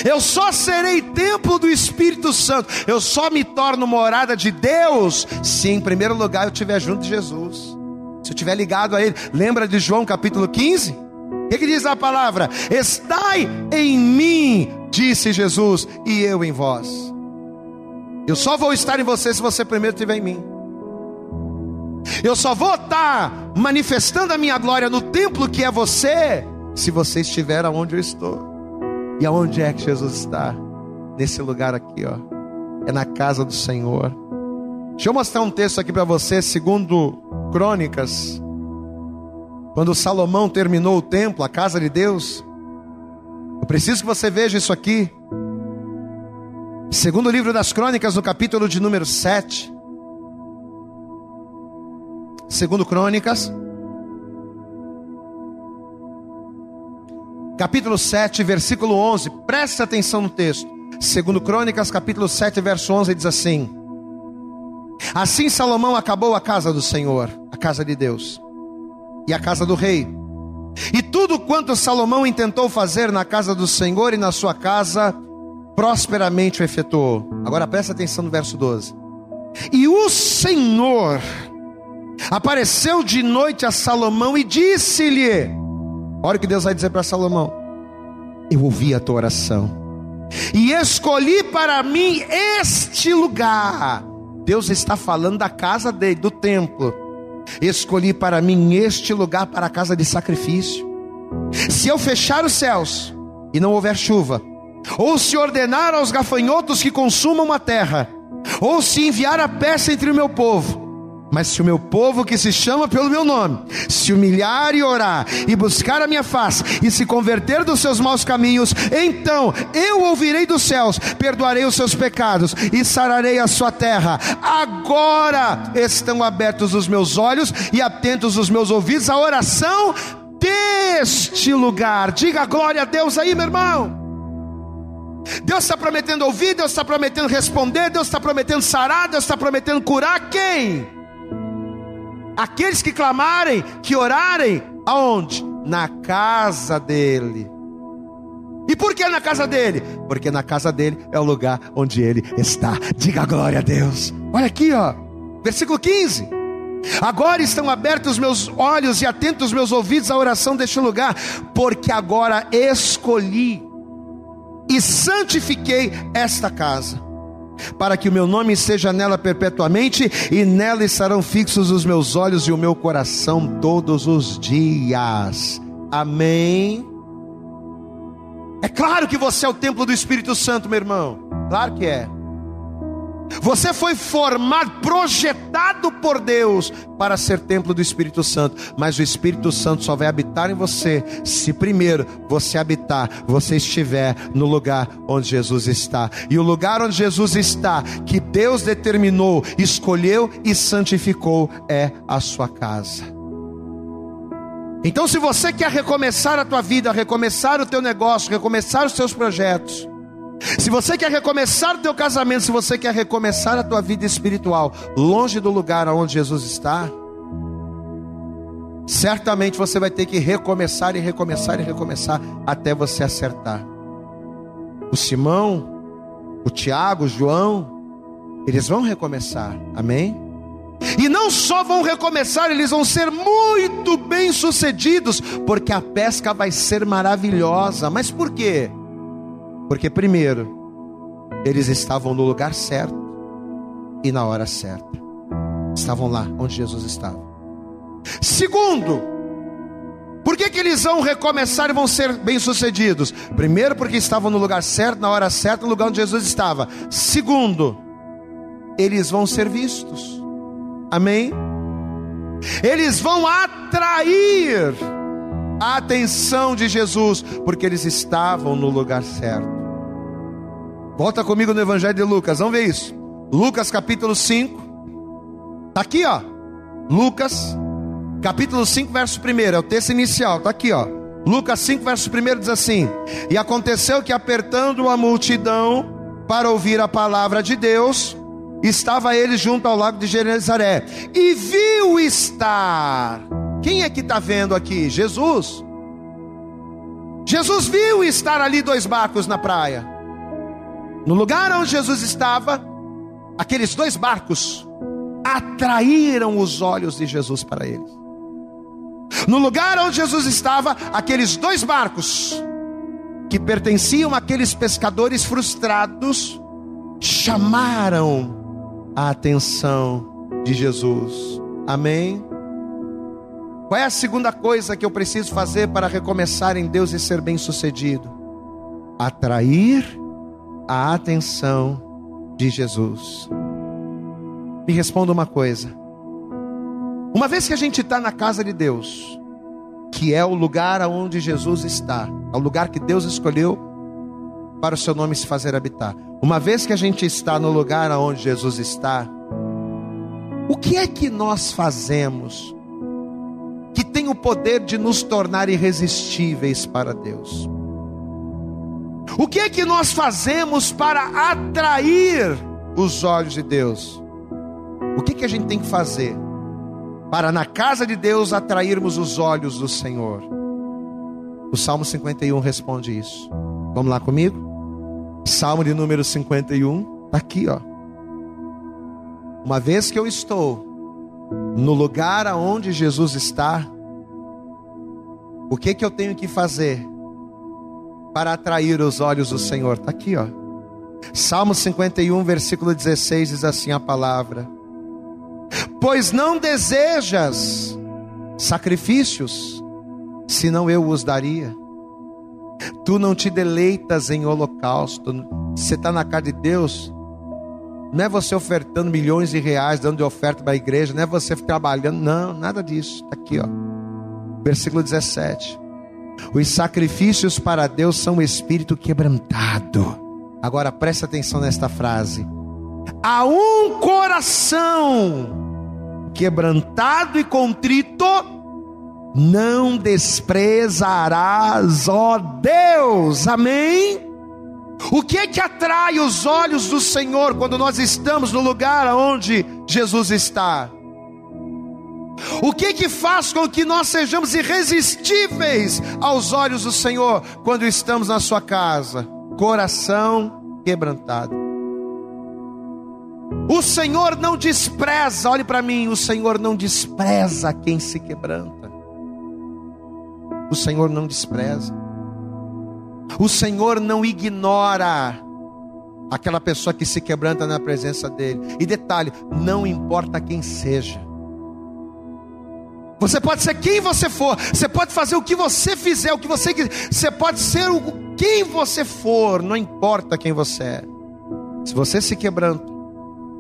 Eu só serei templo do Espírito Santo. Eu só me torno morada de Deus se em primeiro lugar eu estiver junto de Jesus. Se eu estiver ligado a Ele. Lembra de João capítulo 15? O que, que diz a palavra? Estai em mim, disse Jesus, e eu em vós. Eu só vou estar em você se você primeiro estiver em mim. Eu só vou estar manifestando a minha glória no templo que é você, se você estiver aonde eu estou. E aonde é que Jesus está? Nesse lugar aqui, ó. É na casa do Senhor. Deixa eu mostrar um texto aqui para você, segundo Crônicas. Quando Salomão terminou o templo, a casa de Deus. Eu preciso que você veja isso aqui. Segundo livro das Crônicas, no capítulo de número 7. Segundo Crônicas, capítulo 7, versículo 11. Preste atenção no texto. Segundo Crônicas, capítulo 7, verso 11 diz assim: Assim Salomão acabou a casa do Senhor, a casa de Deus, e a casa do rei. E tudo quanto Salomão intentou fazer na casa do Senhor e na sua casa, prosperamente o efetuou. Agora presta atenção no verso 12. E o Senhor apareceu de noite a Salomão e disse-lhe: Olha o que Deus vai dizer para Salomão: Eu ouvi a tua oração e escolhi para mim este lugar. Deus está falando da casa dele, do templo. Escolhi para mim este lugar para a casa de sacrifício. Se eu fechar os céus e não houver chuva, ou se ordenar aos gafanhotos que consumam a terra, ou se enviar a peça entre o meu povo. Mas se o meu povo que se chama pelo meu nome, se humilhar e orar, e buscar a minha face, e se converter dos seus maus caminhos, então eu ouvirei dos céus, perdoarei os seus pecados e sararei a sua terra. Agora estão abertos os meus olhos e atentos os meus ouvidos à oração deste lugar. Diga glória a Deus aí, meu irmão. Deus está prometendo ouvir, Deus está prometendo responder, Deus está prometendo sarar, Deus está prometendo curar quem? Aqueles que clamarem, que orarem, aonde? Na casa dele. E por que na casa dele? Porque na casa dele é o lugar onde ele está. Diga glória a Deus. Olha aqui, ó. Versículo 15. Agora estão abertos os meus olhos e atentos os meus ouvidos à oração deste lugar, porque agora escolhi e santifiquei esta casa, para que o meu nome esteja nela perpetuamente, e nela estarão fixos os meus olhos e o meu coração todos os dias. Amém. É claro que você é o templo do Espírito Santo, meu irmão. Claro que é. Você foi formado, projetado por Deus para ser templo do Espírito Santo, mas o Espírito Santo só vai habitar em você se primeiro você habitar, você estiver no lugar onde Jesus está. E o lugar onde Jesus está, que Deus determinou, escolheu e santificou, é a sua casa. Então, se você quer recomeçar a tua vida, recomeçar o teu negócio, recomeçar os teus projetos, se você quer recomeçar o teu casamento, se você quer recomeçar a tua vida espiritual, longe do lugar onde Jesus está, certamente você vai ter que recomeçar e recomeçar e recomeçar até você acertar. O Simão, o Tiago, o João, eles vão recomeçar, amém? E não só vão recomeçar, eles vão ser muito bem sucedidos, porque a pesca vai ser maravilhosa. Mas por quê? Porque, primeiro, eles estavam no lugar certo e na hora certa. Estavam lá onde Jesus estava. Segundo, por que, que eles vão recomeçar e vão ser bem-sucedidos? Primeiro, porque estavam no lugar certo, na hora certa, no lugar onde Jesus estava. Segundo, eles vão ser vistos. Amém? Eles vão atrair a atenção de Jesus, porque eles estavam no lugar certo. Volta comigo no Evangelho de Lucas, vamos ver isso. Lucas capítulo 5. Está aqui, ó. Lucas capítulo 5, verso 1. É o texto inicial, está aqui, ó. Lucas 5, verso 1 diz assim: E aconteceu que, apertando a multidão para ouvir a palavra de Deus, estava ele junto ao lago de Genezaré, e viu estar quem é que está vendo aqui? Jesus. Jesus viu estar ali dois barcos na praia. No lugar onde Jesus estava, aqueles dois barcos atraíram os olhos de Jesus para eles. No lugar onde Jesus estava, aqueles dois barcos que pertenciam àqueles pescadores frustrados chamaram a atenção de Jesus. Amém. Qual é a segunda coisa que eu preciso fazer para recomeçar em Deus e ser bem-sucedido? Atrair a atenção de Jesus. Me responda uma coisa. Uma vez que a gente está na casa de Deus, que é o lugar aonde Jesus está, é o lugar que Deus escolheu para o seu nome se fazer habitar. Uma vez que a gente está no lugar aonde Jesus está, o que é que nós fazemos tem o poder de nos tornar irresistíveis para Deus. O que é que nós fazemos para atrair os olhos de Deus? O que, é que a gente tem que fazer para na casa de Deus atrairmos os olhos do Senhor? O Salmo 51 responde isso. Vamos lá comigo? Salmo de número 51, está aqui, ó. Uma vez que eu estou no lugar aonde Jesus está, o que que eu tenho que fazer para atrair os olhos do Senhor? Está aqui, ó. Salmo 51, versículo 16 diz assim a palavra: Pois não desejas sacrifícios, senão eu os daria. Tu não te deleitas em holocausto. Você está na casa de Deus, não é você ofertando milhões de reais, dando de oferta para a igreja, não é você trabalhando, não, nada disso. Está aqui, ó. Versículo 17. Os sacrifícios para Deus são o espírito quebrantado. Agora preste atenção nesta frase. A um coração quebrantado e contrito, não desprezarás, ó Deus. Amém? O que é que atrai os olhos do Senhor quando nós estamos no lugar onde Jesus está? O que que faz com que nós sejamos irresistíveis aos olhos do Senhor quando estamos na sua casa? Coração quebrantado. O Senhor não despreza, olhe para mim, o Senhor não despreza quem se quebranta. O Senhor não despreza. O Senhor não ignora aquela pessoa que se quebranta na presença dele. E detalhe, não importa quem seja. Você pode ser quem você for, você pode fazer o que você fizer, o que você quiser, você pode ser o quem você for, não importa quem você é. Se você se quebranta,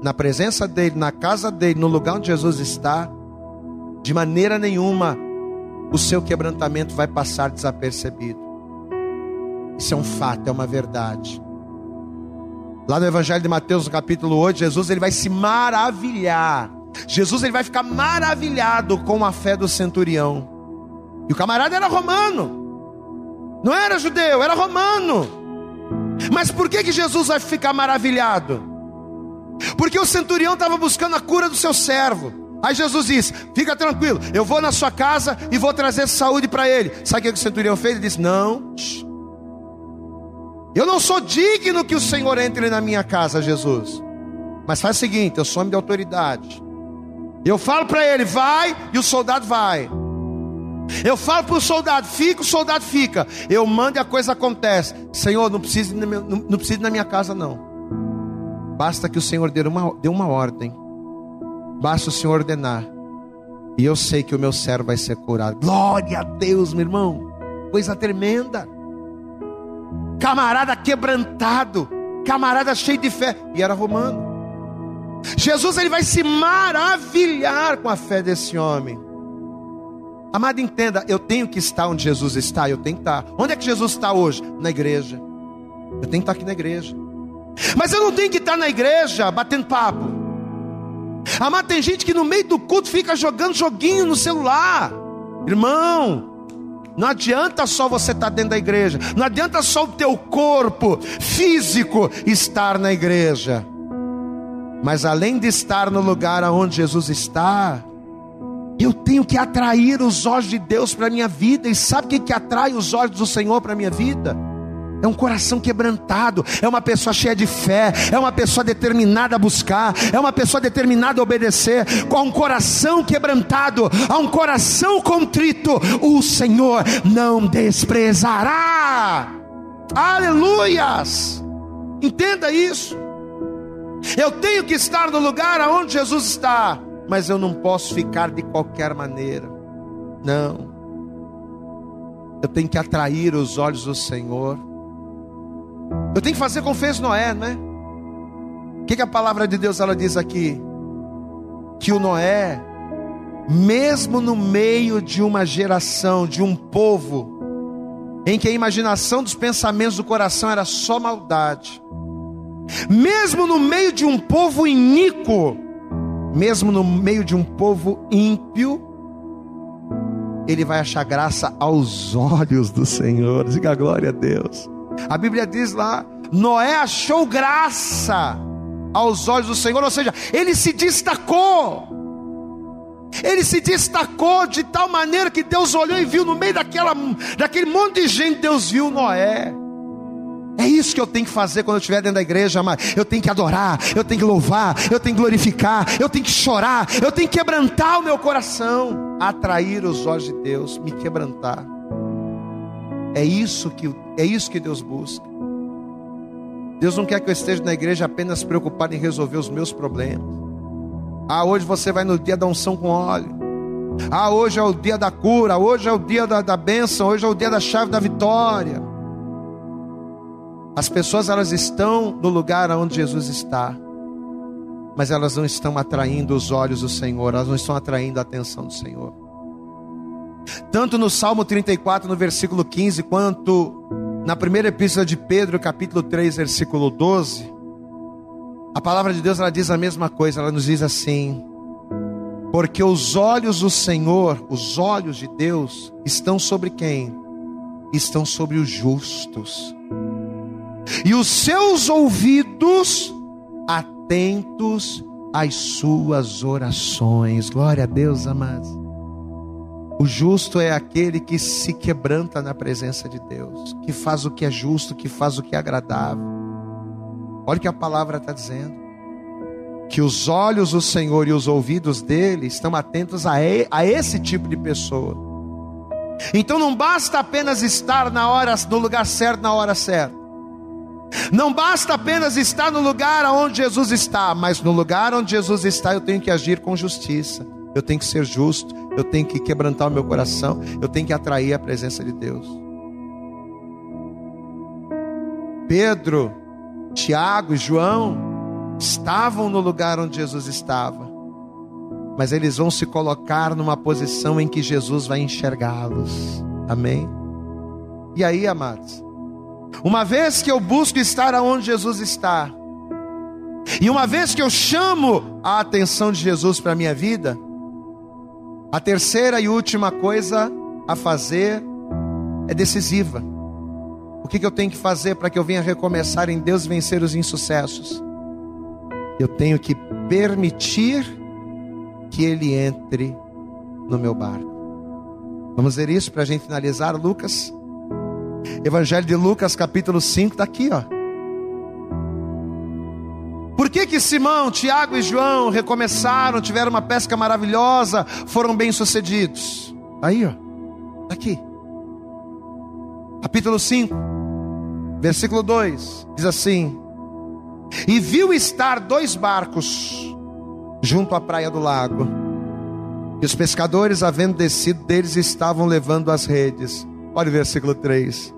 na presença dele, na casa dele, no lugar onde Jesus está, de maneira nenhuma o seu quebrantamento vai passar desapercebido. Isso é um fato, é uma verdade. Lá no Evangelho de Mateus, no capítulo 8, Jesus ele vai se maravilhar. Jesus ele vai ficar maravilhado com a fé do centurião. E o camarada era romano. Não era judeu, era romano. Mas por que que Jesus vai ficar maravilhado? Porque o centurião estava buscando a cura do seu servo. Aí Jesus diz: Fica tranquilo, eu vou na sua casa e vou trazer saúde para ele. Sabe o que o centurião fez? Ele disse: Não, eu não sou digno que o Senhor entre na minha casa, Jesus. Mas faz o seguinte: eu sou homem de autoridade. Eu falo para ele, vai, e o soldado vai. Eu falo para o soldado, fica, o soldado fica. Eu mando e a coisa acontece. Senhor, não precisa, não, não precisa ir na minha casa, não. Basta que o Senhor dê uma, dê uma ordem. Basta o Senhor ordenar. E eu sei que o meu servo vai ser curado. Glória a Deus, meu irmão. Coisa tremenda. Camarada quebrantado. Camarada cheio de fé. E era romano. Jesus ele vai se maravilhar com a fé desse homem. Amado, entenda, eu tenho que estar onde Jesus está, eu tenho que estar. Onde é que Jesus está hoje? Na igreja. Eu tenho que estar aqui na igreja. Mas eu não tenho que estar na igreja batendo papo. Amado, tem gente que no meio do culto fica jogando joguinho no celular. Irmão, não adianta só você estar dentro da igreja. Não adianta só o teu corpo físico estar na igreja. Mas além de estar no lugar onde Jesus está, eu tenho que atrair os olhos de Deus para a minha vida. E sabe o que, que atrai os olhos do Senhor para a minha vida? é um coração quebrantado, é uma pessoa cheia de fé, é uma pessoa determinada a buscar, é uma pessoa determinada a obedecer, com um coração quebrantado, a um coração contrito, o Senhor não desprezará. Aleluias! Entenda isso. Eu tenho que estar no lugar aonde Jesus está, mas eu não posso ficar de qualquer maneira. Não. Eu tenho que atrair os olhos do Senhor. Eu tenho que fazer como fez Noé, não é? O que, que a palavra de Deus ela diz aqui? Que o Noé, mesmo no meio de uma geração, de um povo, em que a imaginação dos pensamentos do coração era só maldade, mesmo no meio de um povo iníquo, mesmo no meio de um povo ímpio, ele vai achar graça aos olhos do Senhor. Diga glória a Deus. A Bíblia diz lá: Noé achou graça aos olhos do Senhor, ou seja, ele se destacou. Ele se destacou de tal maneira que Deus olhou e viu no meio daquela, daquele monte de gente, Deus viu Noé. É isso que eu tenho que fazer quando eu estiver dentro da igreja, mas eu tenho que adorar, eu tenho que louvar, eu tenho que glorificar, eu tenho que chorar, eu tenho que quebrantar o meu coração, atrair os olhos de Deus, me quebrantar. É isso que é isso que Deus busca. Deus não quer que eu esteja na igreja apenas preocupado em resolver os meus problemas. Ah, hoje você vai no dia da unção com óleo. Ah, hoje é o dia da cura. Hoje é o dia da, da bênção. Hoje é o dia da chave da vitória. As pessoas elas estão no lugar onde Jesus está, mas elas não estão atraindo os olhos do Senhor, elas não estão atraindo a atenção do Senhor. Tanto no Salmo 34, no versículo 15, quanto na primeira epístola de Pedro, capítulo 3, versículo 12, a palavra de Deus ela diz a mesma coisa, ela nos diz assim: Porque os olhos do Senhor, os olhos de Deus, estão sobre quem? Estão sobre os justos, e os seus ouvidos atentos às suas orações. Glória a Deus, amados. O justo é aquele que se quebranta na presença de Deus, que faz o que é justo, que faz o que é agradável. Olha o que a palavra está dizendo. Que os olhos do Senhor e os ouvidos dele estão atentos a, a esse tipo de pessoa. Então não basta apenas estar na hora, no lugar certo, na hora certa. Não basta apenas estar no lugar onde Jesus está, mas no lugar onde Jesus está eu tenho que agir com justiça eu tenho que ser justo, eu tenho que quebrantar o meu coração, eu tenho que atrair a presença de Deus. Pedro, Tiago e João estavam no lugar onde Jesus estava, mas eles vão se colocar numa posição em que Jesus vai enxergá-los. Amém? E aí, amados, uma vez que eu busco estar aonde Jesus está, e uma vez que eu chamo a atenção de Jesus para a minha vida, a terceira e última coisa a fazer é decisiva. O que, que eu tenho que fazer para que eu venha recomeçar em Deus vencer os insucessos? Eu tenho que permitir que Ele entre no meu barco. Vamos ver isso para a gente finalizar, Lucas. Evangelho de Lucas, capítulo 5, está aqui, ó. Por que que Simão, Tiago e João recomeçaram, tiveram uma pesca maravilhosa, foram bem-sucedidos? Aí, ó. Tá aqui. Capítulo 5, versículo 2, diz assim: E viu estar dois barcos junto à praia do lago. E os pescadores, havendo descido deles, estavam levando as redes. Olha o versículo 3.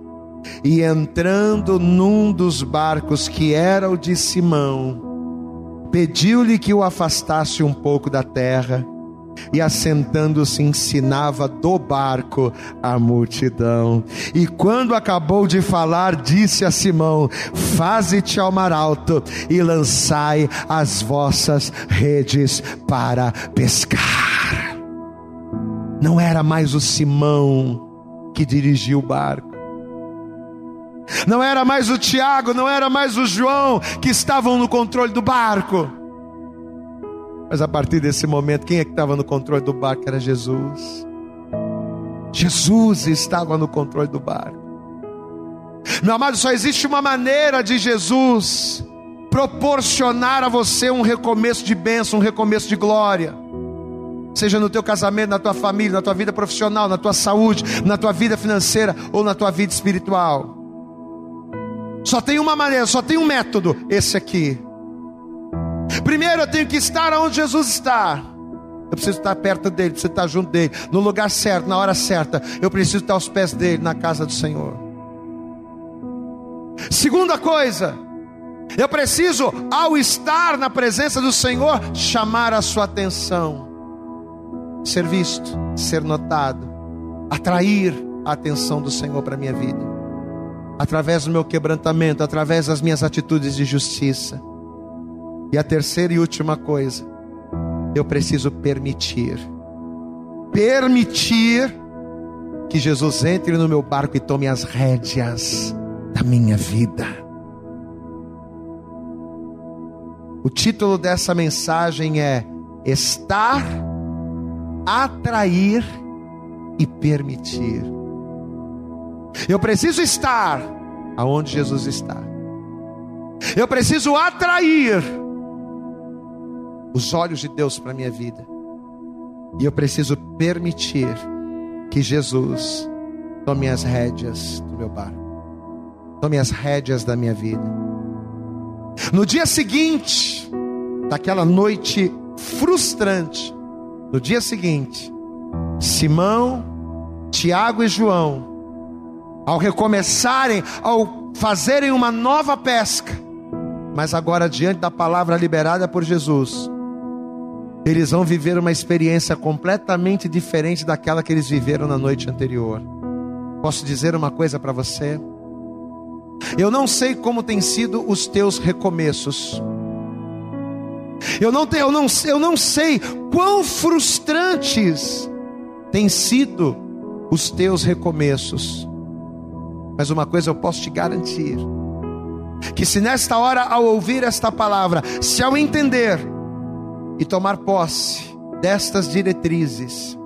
E entrando num dos barcos que era o de Simão, pediu-lhe que o afastasse um pouco da terra, e assentando-se ensinava do barco a multidão. E quando acabou de falar, disse a Simão: Faze-te ao mar alto e lançai as vossas redes para pescar. Não era mais o Simão que dirigia o barco não era mais o Tiago, não era mais o João que estavam no controle do barco. Mas a partir desse momento, quem é que estava no controle do barco? Era Jesus. Jesus estava no controle do barco. Meu amado, só existe uma maneira de Jesus proporcionar a você um recomeço de bênção, um recomeço de glória. Seja no teu casamento, na tua família, na tua vida profissional, na tua saúde, na tua vida financeira ou na tua vida espiritual. Só tem uma maneira, só tem um método, esse aqui. Primeiro eu tenho que estar onde Jesus está. Eu preciso estar perto dele, preciso estar junto dele, no lugar certo, na hora certa. Eu preciso estar aos pés dele, na casa do Senhor. Segunda coisa, eu preciso, ao estar na presença do Senhor, chamar a sua atenção, ser visto, ser notado, atrair a atenção do Senhor para a minha vida através do meu quebrantamento, através das minhas atitudes de justiça. E a terceira e última coisa, eu preciso permitir. Permitir que Jesus entre no meu barco e tome as rédeas da minha vida. O título dessa mensagem é Estar, Atrair e Permitir. Eu preciso estar aonde Jesus está. Eu preciso atrair os olhos de Deus para minha vida. E eu preciso permitir que Jesus tome as rédeas do meu barco, tome as rédeas da minha vida. No dia seguinte, daquela noite frustrante, no dia seguinte, Simão, Tiago e João ao recomeçarem, ao fazerem uma nova pesca, mas agora diante da palavra liberada por Jesus, eles vão viver uma experiência completamente diferente daquela que eles viveram na noite anterior. Posso dizer uma coisa para você? Eu não sei como têm sido os teus recomeços. Eu não, eu, não, eu não sei quão frustrantes têm sido os teus recomeços. Mas uma coisa eu posso te garantir: que se nesta hora, ao ouvir esta palavra, se ao entender e tomar posse destas diretrizes,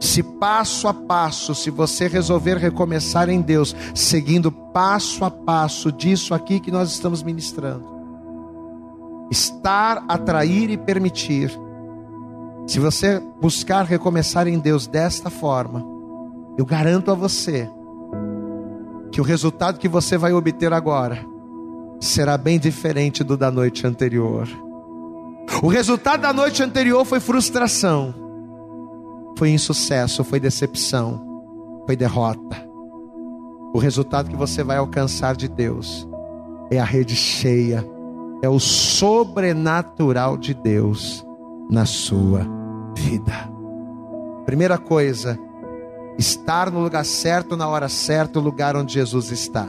se passo a passo, se você resolver recomeçar em Deus, seguindo passo a passo disso aqui que nós estamos ministrando, estar, atrair e permitir, se você buscar recomeçar em Deus desta forma, eu garanto a você que o resultado que você vai obter agora será bem diferente do da noite anterior. O resultado da noite anterior foi frustração, foi insucesso, foi decepção, foi derrota. O resultado que você vai alcançar de Deus é a rede cheia, é o sobrenatural de Deus na sua vida. Primeira coisa, estar no lugar certo, na hora certa, o lugar onde Jesus está.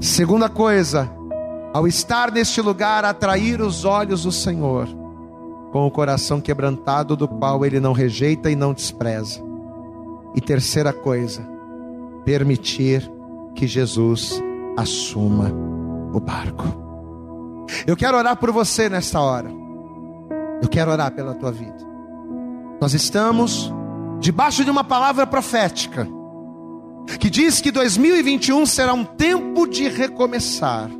Segunda coisa, ao estar neste lugar, atrair os olhos do Senhor, com o coração quebrantado, do qual ele não rejeita e não despreza. E terceira coisa, permitir que Jesus assuma o barco. Eu quero orar por você nesta hora. Eu quero orar pela tua vida. Nós estamos debaixo de uma palavra profética que diz que 2021 será um tempo de recomeçar.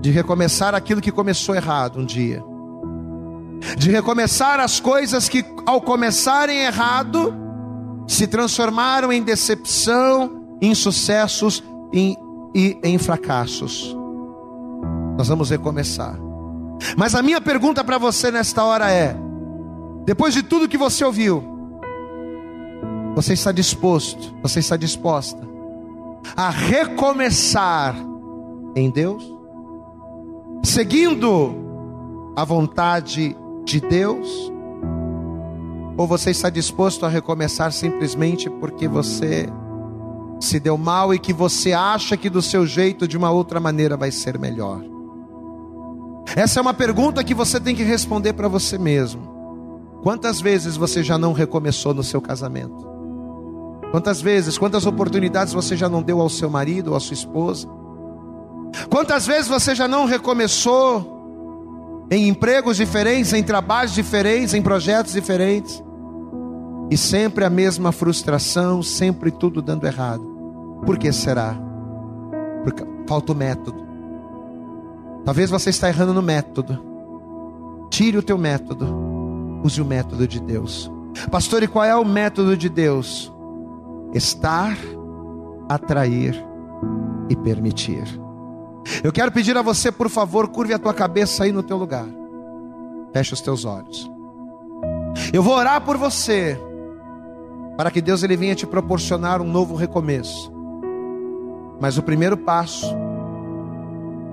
De recomeçar aquilo que começou errado um dia. De recomeçar as coisas que, ao começarem errado, se transformaram em decepção, em sucessos em, e em fracassos. Nós vamos recomeçar. Mas a minha pergunta para você nesta hora é: depois de tudo que você ouviu, você está disposto, você está disposta a recomeçar em Deus? Seguindo a vontade de Deus? Ou você está disposto a recomeçar simplesmente porque você se deu mal e que você acha que do seu jeito, de uma outra maneira, vai ser melhor? Essa é uma pergunta que você tem que responder para você mesmo. Quantas vezes você já não recomeçou no seu casamento? Quantas vezes, quantas oportunidades você já não deu ao seu marido ou à sua esposa? Quantas vezes você já não recomeçou em empregos diferentes, em trabalhos diferentes, em projetos diferentes? E sempre a mesma frustração, sempre tudo dando errado. Por que será? Porque falta o método. Talvez você está errando no método. Tire o teu método. Use o método de Deus. Pastor, e qual é o método de Deus? Estar, atrair e permitir. Eu quero pedir a você, por favor, curve a tua cabeça aí no teu lugar. Feche os teus olhos. Eu vou orar por você para que Deus ele venha te proporcionar um novo recomeço. Mas o primeiro passo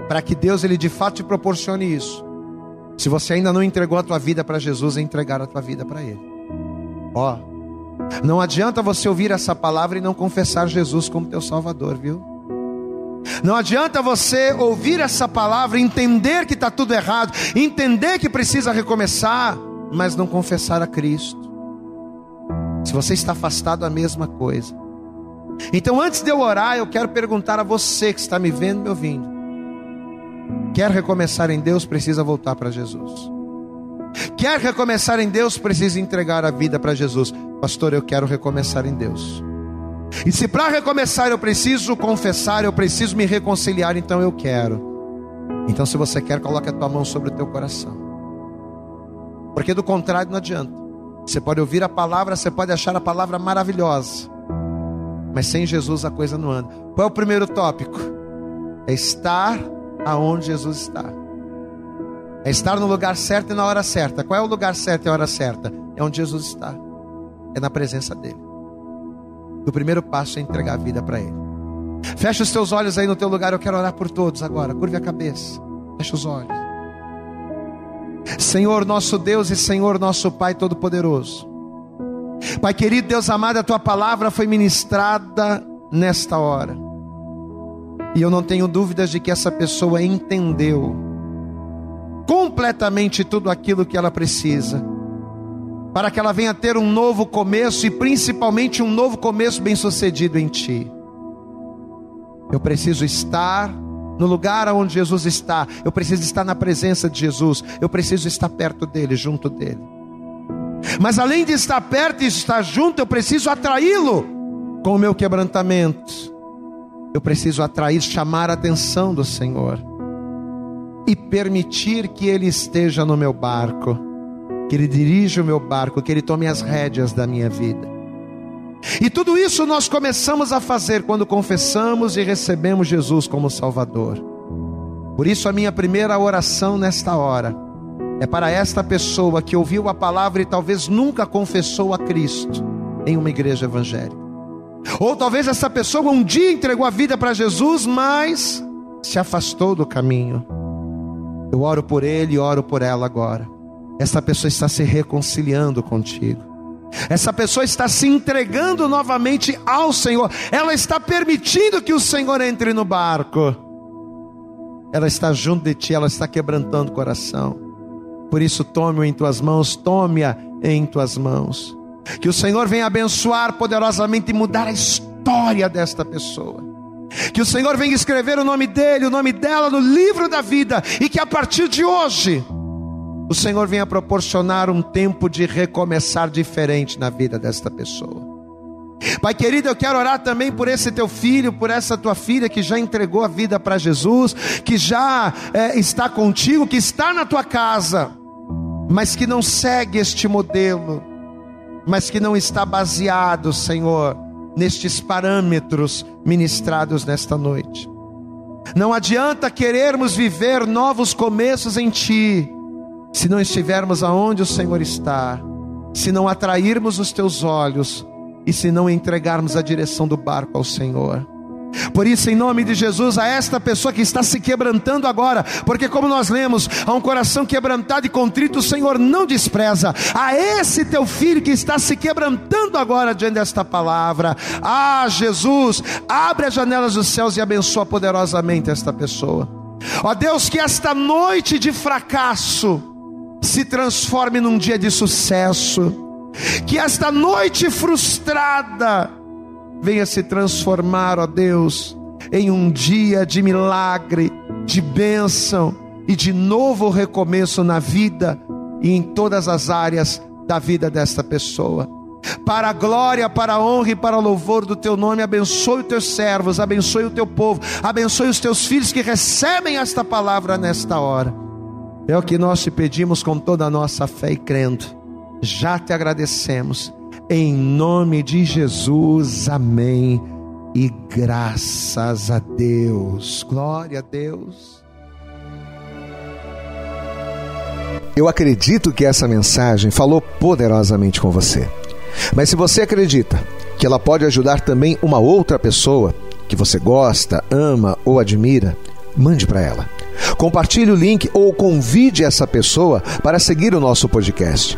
para que Deus ele de fato te proporcione isso, se você ainda não entregou a tua vida para Jesus, é entregar a tua vida para ele. Ó, não adianta você ouvir essa palavra e não confessar Jesus como teu salvador, viu? Não adianta você ouvir essa palavra, entender que está tudo errado, entender que precisa recomeçar, mas não confessar a Cristo. Se você está afastado, a mesma coisa. Então, antes de eu orar, eu quero perguntar a você que está me vendo, me ouvindo: quer recomeçar em Deus, precisa voltar para Jesus. Quer recomeçar em Deus, precisa entregar a vida para Jesus. Pastor, eu quero recomeçar em Deus. E se para recomeçar eu preciso confessar, eu preciso me reconciliar, então eu quero. Então, se você quer, coloque a tua mão sobre o teu coração. Porque do contrário não adianta. Você pode ouvir a palavra, você pode achar a palavra maravilhosa, mas sem Jesus a coisa não anda. Qual é o primeiro tópico? É estar aonde Jesus está. É estar no lugar certo e na hora certa. Qual é o lugar certo e a hora certa? É onde Jesus está. É na presença dele. O primeiro passo é entregar a vida para ele. Fecha os teus olhos aí no teu lugar. Eu quero orar por todos agora. Curve a cabeça. Fecha os olhos. Senhor nosso Deus e Senhor nosso Pai Todo-Poderoso. Pai querido, Deus amado, a tua palavra foi ministrada nesta hora. E eu não tenho dúvidas de que essa pessoa entendeu completamente tudo aquilo que ela precisa, para que ela venha ter um novo começo e principalmente um novo começo bem-sucedido em Ti. Eu preciso estar no lugar onde Jesus está. Eu preciso estar na presença de Jesus. Eu preciso estar perto dele, junto dele. Mas além de estar perto e estar junto, eu preciso atraí-lo com o meu quebrantamento. Eu preciso atrair, chamar a atenção do Senhor e permitir que Ele esteja no meu barco, que Ele dirija o meu barco, que Ele tome as rédeas da minha vida. E tudo isso nós começamos a fazer quando confessamos e recebemos Jesus como Salvador. Por isso, a minha primeira oração nesta hora é para esta pessoa que ouviu a palavra e talvez nunca confessou a Cristo em uma igreja evangélica. Ou talvez essa pessoa um dia entregou a vida para Jesus, mas se afastou do caminho. Eu oro por ele e oro por ela agora. Essa pessoa está se reconciliando contigo. Essa pessoa está se entregando novamente ao Senhor. Ela está permitindo que o Senhor entre no barco. Ela está junto de ti, ela está quebrantando o coração. Por isso, tome-o em tuas mãos, tome-a em tuas mãos. Que o Senhor venha abençoar poderosamente e mudar a história desta pessoa. Que o Senhor venha escrever o nome dele, o nome dela no livro da vida e que a partir de hoje o Senhor venha proporcionar um tempo de recomeçar diferente na vida desta pessoa. Pai querido, eu quero orar também por esse teu filho, por essa tua filha que já entregou a vida para Jesus, que já é, está contigo, que está na tua casa, mas que não segue este modelo, mas que não está baseado, Senhor, nestes parâmetros ministrados nesta noite. Não adianta querermos viver novos começos em Ti, se não estivermos aonde o Senhor está, se não atrairmos os Teus olhos e se não entregarmos a direção do barco ao Senhor. Por isso, em nome de Jesus, a esta pessoa que está se quebrantando agora, porque como nós lemos, a um coração quebrantado e contrito, o Senhor não despreza. A esse teu filho que está se quebrantando agora diante desta palavra, ah, Jesus, abre as janelas dos céus e abençoa poderosamente esta pessoa. Ó Deus, que esta noite de fracasso se transforme num dia de sucesso. Que esta noite frustrada venha se transformar, ó Deus, em um dia de milagre, de bênção e de novo recomeço na vida e em todas as áreas da vida desta pessoa. Para a glória, para a honra e para o louvor do teu nome, abençoe os teus servos, abençoe o teu povo, abençoe os teus filhos que recebem esta palavra nesta hora. É o que nós te pedimos com toda a nossa fé e crendo. Já te agradecemos em nome de Jesus, amém. E graças a Deus, glória a Deus. Eu acredito que essa mensagem falou poderosamente com você. Mas se você acredita que ela pode ajudar também uma outra pessoa que você gosta, ama ou admira, mande para ela. Compartilhe o link ou convide essa pessoa para seguir o nosso podcast.